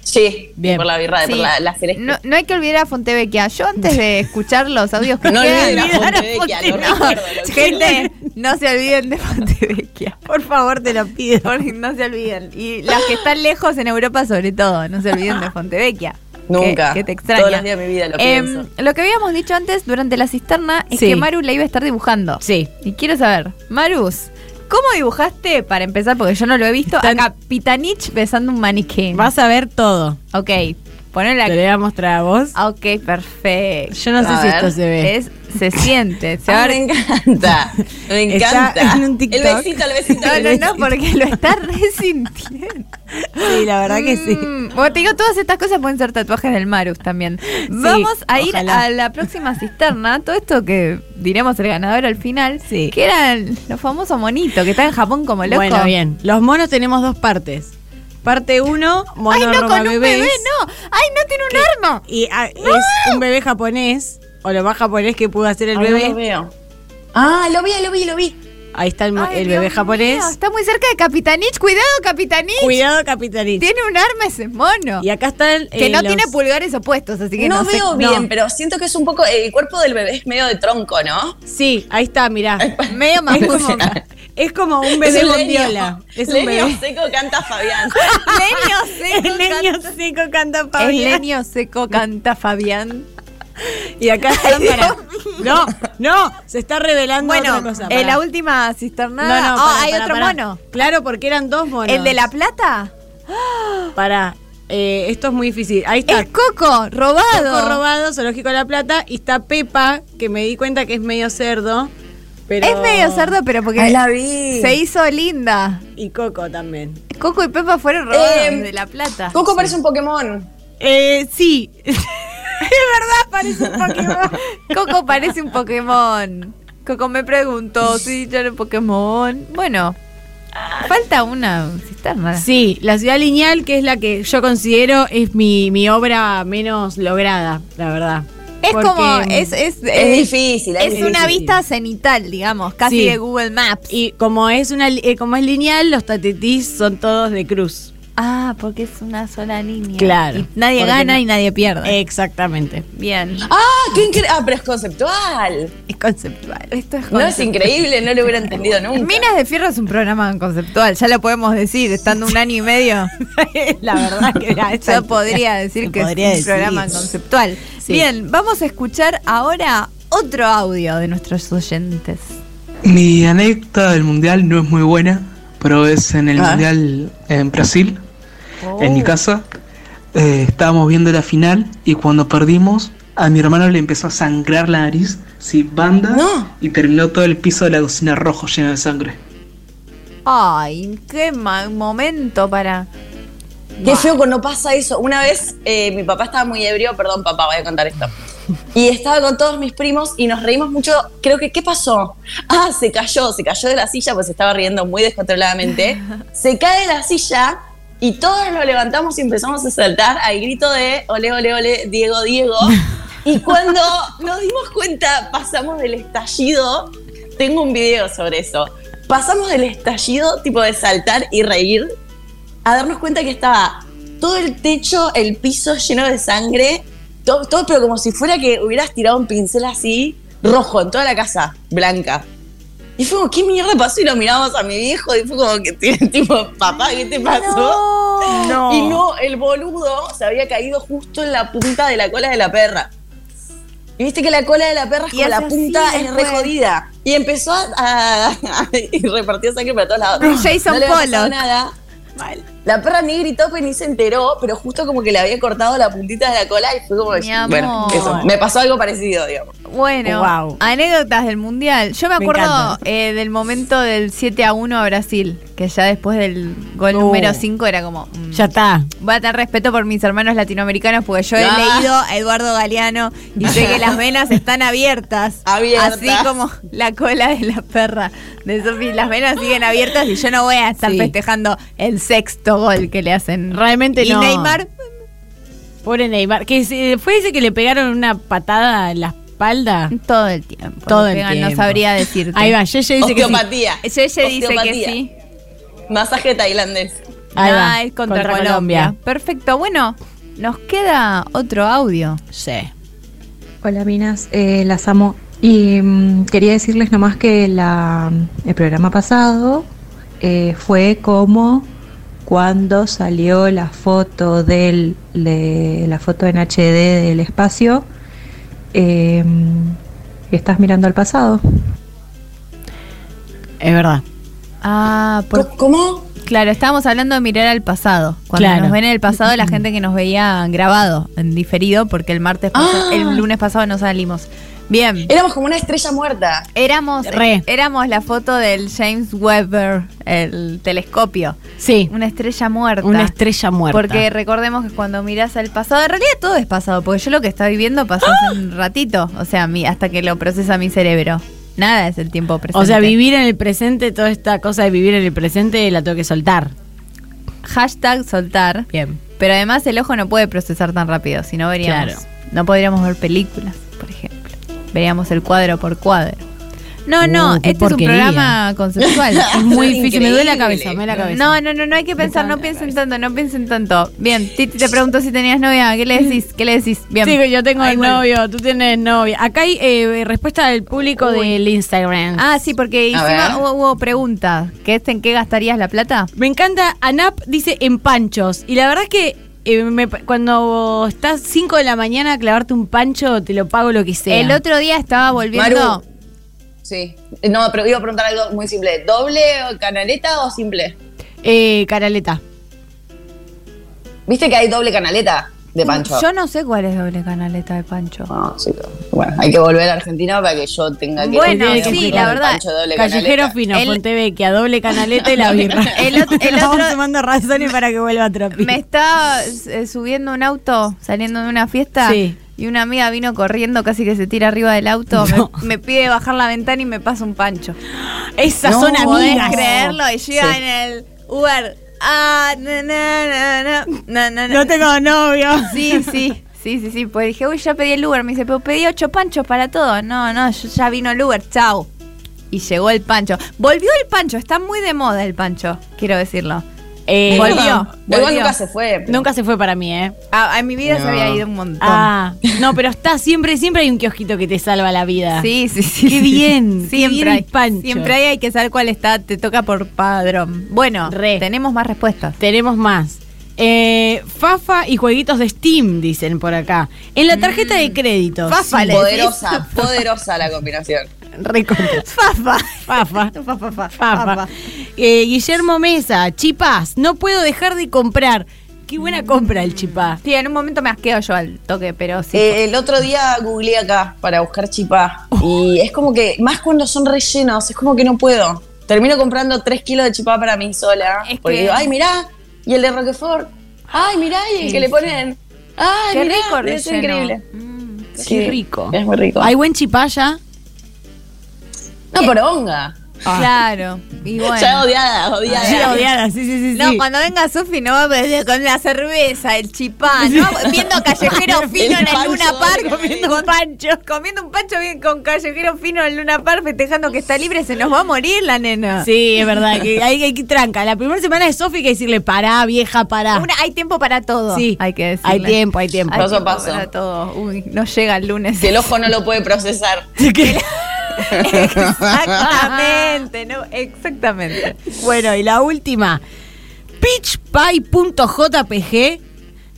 Sí, Bien. por la birra, Sí. por la, la celeste. No, no hay que olvidar a Fontevecchia. Yo antes de escuchar los audios que No quedan, olviden a Fontevecchia, lo Fontevecchia. recuerdo. gente, no se olviden de Fontevecchia. Por favor, te lo pido. No se olviden. Y las que están lejos en Europa, sobre todo, no se olviden de Fontevecchia. Nunca. Que, que te extraña. Todos los días de mi vida lo pienso. lo que habíamos dicho antes durante la cisterna es Sí. que Maru la iba a estar dibujando. Sí. Y quiero saber, Marus, ¿cómo dibujaste, para empezar, porque yo no lo he visto, Tan- a Capitanich besando un maniquí? Vas a ver todo. Ok, ponela Te lo voy a mostrar a vos. Ah, Ok, perfecto. Yo no sé si esto se ve. Es, se siente. Se Ah, me encanta. Me Está encanta. en un TikTok. El besito, el besito. No, el no, besito. no, porque lo está resintiendo. Sí, la verdad que sí. Mm, Bueno, te digo, todas estas cosas pueden ser tatuajes del Marus también. Vamos a ir ojalá. a la próxima cisterna. Todo esto que diremos el ganador al final, Sí. que eran los famosos monitos que están en Japón como locos. Bueno, bien. Los monos tenemos dos partes. Parte uno, mono Ay, no, roba con un bebés. bebé, no. Ay, no tiene un arma. Y ah, es un bebé japonés, o lo más japonés que pudo hacer el Ay, no bebé. lo veo. Ah, lo vi, lo vi, lo vi. Ahí está el, mo- Ay, el Dios bebé japonés. mío, está muy cerca de Capitanich. Cuidado, Capitanich. Cuidado, capitanito. Tiene un arma ese mono. Y acá están. que eh, no los- tiene pulgares opuestos, así que no, no, sé- veo no. bien, pero siento que es un poco. El cuerpo del bebé es medio de tronco, ¿no? Sí, ahí está, mirá. Medio más Es como, es como un bebé es un bondiola. Es un Leño bebé. seco canta Fabián. Leño seco. El niño seco canta El Fabián. leño seco canta Fabián. Y acá están para. No, no, se está revelando Bueno, otra cosa. en pará. la última cisternada. no, Ah, hay otro mono. Claro, porque eran dos monos. ¿El de la plata? Pará. eh, esto es muy difícil. Ahí está. Es Coco, robado. Coco robado, Zoológico de la Plata. Y está Pepa, que me di cuenta que es medio cerdo. Pero- Es medio cerdo, pero porque Ay, la vi. se hizo linda. Y Coco también. Coco y Pepa fueron robados Eh, de La Plata. Coco parece un Pokémon. Eh, sí. Es verdad, parece un Pokémon. Coco parece un Pokémon. Coco me preguntó si yo era un Pokémon. Bueno, falta una cisterna. Sí, la ciudad lineal, que es la que yo considero es mi, mi obra menos lograda, la verdad. Es como, es, es, Es difícil, es Es una vista cenital, digamos, casi Sí. de Google Maps. Y como es una eh, como es lineal, los tatetís son todos de cruz. Ah, porque es una sola línea. Claro. Y nadie gana no- y nadie pierde. Exactamente. Bien. Ah, qué increíble. Ah, pero es conceptual. Es conceptual. Esto es No es conceptual. increíble, no lo hubiera entendido nunca. Minas de Fierro es un programa conceptual, ya lo podemos decir, estando un año y medio. la verdad que era Yo podría decir que podría es un decir. programa conceptual. Sí. Bien, vamos a escuchar ahora otro audio de nuestros oyentes. Mi anécdota del mundial no es muy buena, pero es en el Ah. mundial en Brasil, en mi Oh. casa. Eh, estábamos viendo la final y cuando perdimos, a mi hermano le empezó a sangrar la nariz, sí, banda, No. y terminó todo el piso de la cocina rojo lleno de sangre. Ay, qué ma- momento para. Qué feo cuando pasa eso. Una vez eh, mi papá estaba muy ebrio, perdón papá, voy a contar esto. Y estaba con todos mis primos y nos reímos mucho. Creo que, ¿qué pasó? Ah, se cayó, se cayó de la silla, pues estaba riendo muy descontroladamente. Se cae de la silla y todos nos levantamos y empezamos a saltar al grito de ole, ole, ole, Diego, Diego. Y cuando nos dimos cuenta, pasamos del estallido. Tengo un video sobre eso. Pasamos del estallido, tipo de saltar y reír, a darnos cuenta que estaba todo el techo, el piso lleno de sangre, todo, todo, pero como si fuera que hubieras tirado un pincel así, rojo, en toda la casa, blanca. Y fue como, ¿qué mierda pasó? Y lo miramos a mi viejo y fue como que, tipo, papá, ¿qué te pasó? No. Y no, el boludo se había caído justo en la punta de la cola de la perra. Y viste que la cola de la perra es Y como la hace así punta es re jodida. Y empezó a, a- y repartió sangre para todos lados. Jason no le pasado Pollock. nada. La perra ni gritó, ni se enteró, pero justo como que le había cortado la puntita de la cola y fue como. Mi bueno, eso. Me pasó algo parecido, digamos. Bueno, Wow. anécdotas del mundial. Yo me acuerdo eh, del momento del 7 a 1 a Brasil, que ya después del gol Oh. número 5 era como. mm, Ya está. Voy a tener respeto por mis hermanos latinoamericanos porque yo he Ah. leído a Eduardo Galeano y sé que las venas están abiertas. Abiertas. Así como la cola de la perra de Sofi. Las venas siguen abiertas y yo no voy a estar Sí. festejando el sexto gol que le hacen. Realmente y no. Neymar, Pobre Neymar. Que se- fue ese que le pegaron una patada en la espalda. todo el tiempo. Todo el tiempo. No sabría decirte. Ahí va, Yeye dice que sí. Osteopatía. Yeye dice que Osteopatía. sí. Masaje tailandés. Ahí Ah, va, es contra, contra Colombia. Colombia. Perfecto. Bueno, nos queda otro audio. Sí. Hola Minas, eh, las amo. Y mm, quería decirles nomás que la, el programa pasado eh, fue como cuando salió la foto del de, la foto en HD del espacio. eh, estás mirando al pasado. Es verdad. Ah, por- ¿Cómo? claro, estábamos hablando de mirar al pasado. Cuando Claro. nos ven en el pasado, la gente que nos veía grabado, en diferido, porque el martes pasado- Ah. el lunes pasado no salimos. Bien. Éramos como una estrella muerta. Éramos, Re. éramos la foto del James Webber, el telescopio. Sí. Una estrella muerta. Una estrella muerta. Porque recordemos que cuando miras al pasado, en realidad todo es pasado, porque yo lo que estaba viviendo pasó ¡Ah! hace un ratito, o sea, mi, hasta que lo procesa mi cerebro. Nada es el tiempo presente. O sea, vivir en el presente, toda esta cosa de vivir en el presente la tengo que soltar. Hashtag soltar. Bien. Pero además el ojo no puede procesar tan rápido, si no veríamos. Claro. No podríamos ver películas, por ejemplo. Veríamos el cuadro por cuadro. No, no, Uh, qué este es un programa conceptual. Es muy difícil, me duele la cabeza, me duele la cabeza. No, no, no, no hay que pensar, no piensen tanto, no piensen tanto. Bien, Titi te preguntó si tenías novia, ¿qué le decís? ¿Qué le decís? Bien. Sí, yo tengo bueno. novio, tú tienes novia. Acá hay eh, respuesta del público del Instagram. Ah, sí, porque A ver. hicimos, hubo, hubo pregunta. ¿Qué es, ¿En qué gastarías la plata? Me encanta, Anap dice en panchos. Y la verdad es que eh, me- cuando estás 5 de la mañana a clavarte un pancho, te lo pago lo que sea. El otro día estaba volviendo. Maru. Sí. No, pero iba a preguntar algo muy simple. ¿Doble o canaleta o simple? Eh, Caraleta. ¿Viste que hay doble canaleta? De Pancho. Yo no sé cuál es doble canaleta de Pancho. No, sí, bueno, hay que volver a Argentina para que yo tenga que Bueno, sí, la verdad, Pancho doble Callejero canaleta. fino, El- Fontevecchia, doble canaleta y la birra. El, ot- el Vamos otro tomando razones para que vuelva a Tropi. me estaba eh, subiendo un auto, saliendo de una fiesta. Sí. Y una amiga vino corriendo, casi que se tira arriba del auto. No. Me, me pide bajar la ventana y me pasa un pancho. Esas no, son podés amigas. creerlo. Y yo iba Sí. en el Uber. Ah, na, na, na, na. No tengo novio. Sí, sí. Sí, sí, sí. Pues dije, uy, ya pedí el Uber. Me dice, pero pedí ocho panchos para todo. No, no, ya vino el Uber. Chao. Y llegó el pancho. Volvió el pancho. Está muy de moda el pancho. Quiero decirlo. Eh, volvió. Nunca se fue. Nunca se fue para mí, ¿eh? Ah, en mi vida se No. había ido un montón. Ah, no, pero está siempre, siempre hay un kiosquito que te salva la vida. Sí, sí, sí. Qué bien, qué Siempre bien hay. pancho. Siempre hay, hay que saber cuál está, te toca por padrón. Bueno, Re. tenemos más respuestas. Tenemos más. Eh, Fafa y jueguitos de Steam, dicen por acá. En la tarjeta de crédito. Fafa, sí, Poderosa, poderosa la combinación. recontra. Fafa. Fafa. Fafa, fafa, Fafa. Eh, Guillermo Mesa, chipás, no puedo dejar de comprar. Qué buena compra el chipá. Sí, en un momento me asqueo yo al toque, pero sí. Eh, el otro día googleé acá para buscar chipá y es como que, más cuando son rellenos, es como que no puedo. Termino comprando 3 kilos de chipá para mí sola. Es porque que- digo, ay, mirá, y el de Roquefort. Ay, mirá, y el que le ponen. Ay, Qué mirá, rico relleno. increíble. Qué Sí, rico. Es muy rico. ¿Hay buen chipá ya? No, poronga. Claro. Y bueno. Ya odiada, odiada. Sí, odiada, sí, sí, sí. No, sí. cuando venga Sofi no va a con la cerveza, el chipá, ¿no? Viendo callejero fino en el pancho Luna Park, comiendo un pancho, comiendo un pancho bien con callejero fino en el Luna Park, festejando que está libre, se nos va a morir la nena. Sí, es verdad, que hay, hay que tranca. La primera semana de Sofi hay que decirle, pará, vieja, pará. Una- hay tiempo para todo. Sí, hay que decirle. hay tiempo, hay tiempo. Hay Paso a paso. para todo. Uy, no llega el lunes. Que el ojo no lo puede procesar. Exactamente, no, exactamente. Bueno, y la última. Pitchpie.jpg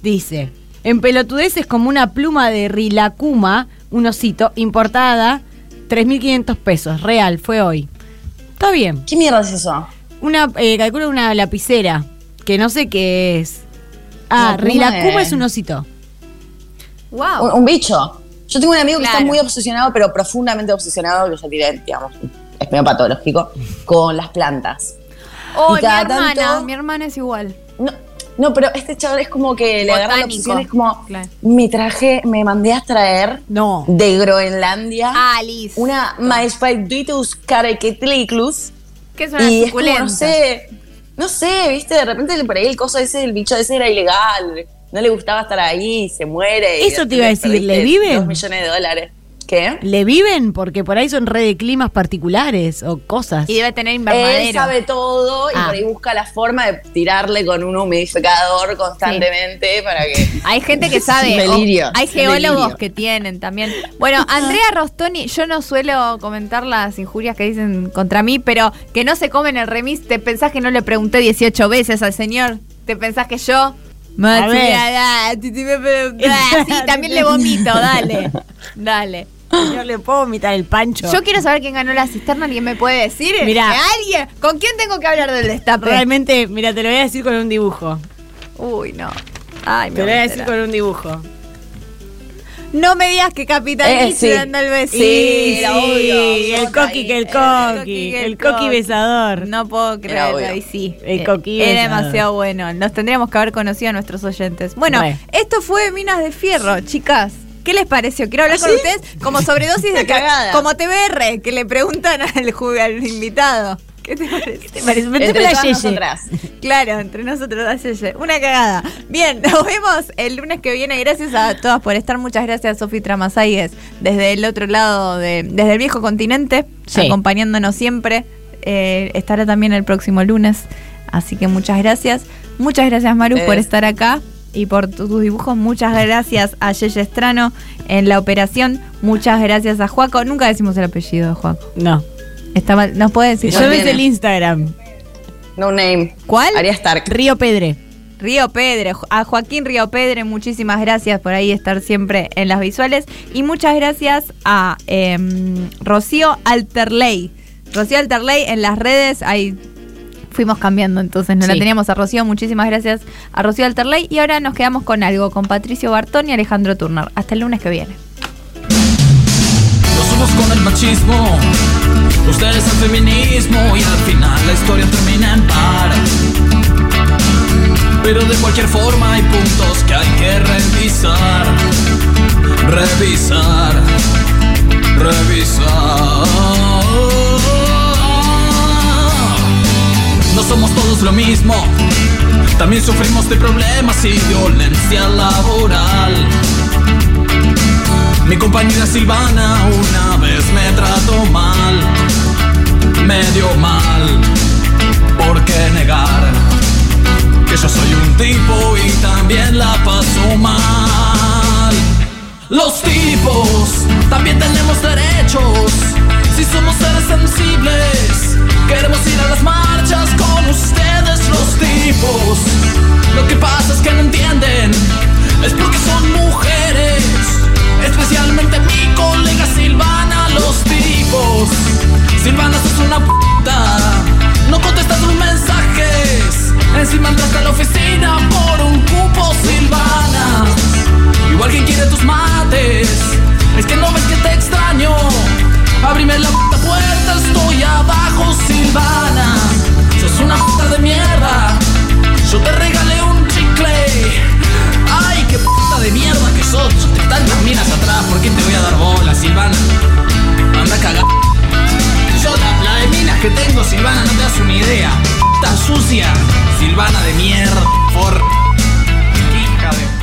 dice: En pelotudeces como una pluma de Rilakuma, un osito, importada, 3.500 pesos. Real, fue hoy. Está bien. ¿Qué mierda es eso? Una, eh, calculo una lapicera, que no sé qué es. Ah, de- es un osito. Wow. Un, un bicho. Yo tengo un amigo que está muy obsesionado, pero profundamente obsesionado, que ya tiré, digamos, es medio patológico, con las plantas. Oh, Y mi hermana, tanto- mi hermana es igual. No, no, pero este chaval es como que le agarra la obsesión, es como, Claro. me traje, me mandé a traer No. de Groenlandia Alice. una Maespaiditus carequetliclus ¿Qué es una y es como, no sé, no sé, viste, de repente por ahí el coso ese, el bicho ese era ilegal, no le gustaba estar ahí, se muere. y Eso te iba a decir, ¿le viven? Dos millones de dólares. ¿Qué? ¿Le viven? Porque por ahí son re de climas particulares o cosas. Y debe tener Él invernadero. sabe todo y Ah. por ahí busca la forma de tirarle con un humidificador constantemente para que. Hay gente que sabe. Delirio, hay delirio. geólogos que tienen también. Bueno, Andrea Rostoni, yo no suelo comentar las injurias que dicen contra mí, pero que no se comen el remis, ¿te pensás que no le pregunté 18 veces al señor? ¿Te pensás que yo? A ver. Sí, también le vomito, dale. Dale. Yo le puedo vomitar el pancho. Yo quiero saber quién ganó la cisterna, ¿alguien me puede decir? Mirá. ¿Eh, ¿Alguien? ¿Con quién tengo que hablar del destape? Realmente, mira, te lo voy a decir con un dibujo. Uy, no. Ay, me Te lo voy a decir con un dibujo. No me digas que Eh, sí. dando el besito. Sí, obvio. el coqui que el coqui, el coqui besador. No puedo creerlo, y sí. El Eh, coqui Era besador. demasiado bueno. Nos tendríamos que haber conocido a nuestros oyentes. Bueno, Re. esto fue Minas de Fierro, chicas. ¿Qué les pareció? Quiero hablar con ustedes como sobredosis de cagada. Como TBR, que le preguntan al, al invitado. ¿Qué te parece? ¿Te parece? Entre todas yeye. nosotras. Claro, entre nosotros, así, una cagada. Bien, nos vemos el lunes que viene. Gracias a todas por estar. Muchas gracias, Sofi Tramasayes, desde el otro lado, de, desde el viejo continente, Sí. acompañándonos siempre. Eh, estará también el próximo lunes. Así que muchas gracias. Muchas gracias, Maru, por Es- estar acá y por tu- tus dibujos. Muchas gracias a Yeye Estrano en la operación. Muchas gracias a Juaco. Nunca decimos el apellido de Juaco. No. Está mal. ¿Nos puede decir? Yo No ves el Instagram. No name. ¿Cuál? Aria Stark. Río Pedre. Río Pedre, a Joaquín Río Pedre, muchísimas gracias por ahí estar siempre en las visuales. Y muchas gracias a em, Rocío Alterley. Rocío Alterley en las redes hay fuimos cambiando entonces, no la teníamos a Rocío, muchísimas gracias a Rocío Alterley y ahora nos quedamos con algo, con Patricio Bartón y Alejandro Turner. Hasta el lunes que viene. Nos somos con el machismo, ustedes al feminismo y al final la historia termina en par. Pero de cualquier forma hay puntos que hay que revisar, revisar, revisar. No somos todos lo mismo, también sufrimos de problemas y violencia laboral. Mi compañera Silvana una vez me trató mal, medio mal. ¿Por qué negar que yo soy un tipo y también la paso mal? Los tipos también tenemos derechos. Si somos seres sensibles, queremos ir a las marchas con ustedes, los tipos. Lo que pasa es que no entienden, es porque son mujeres. Especialmente mi colega Silvana, los tipos. Silvana, sos una puta. No contestas tus mensajes. Encima entraste a la oficina por un cupo, Silvana. Igual que quiere tus mates. Es que no ves que te extraño. Abrime la puta puerta, estoy abajo, Silvana. Sos una puta de mierda. Yo te regalé un chicle. Ay, qué puta de mierda que sos. Tantas minas atrás, ¿por qué te voy a dar bola, Silvana? Anda a cagar que tengo, Silvana, no te hace una idea. Está sucia, Silvana de mierda, por. Hija de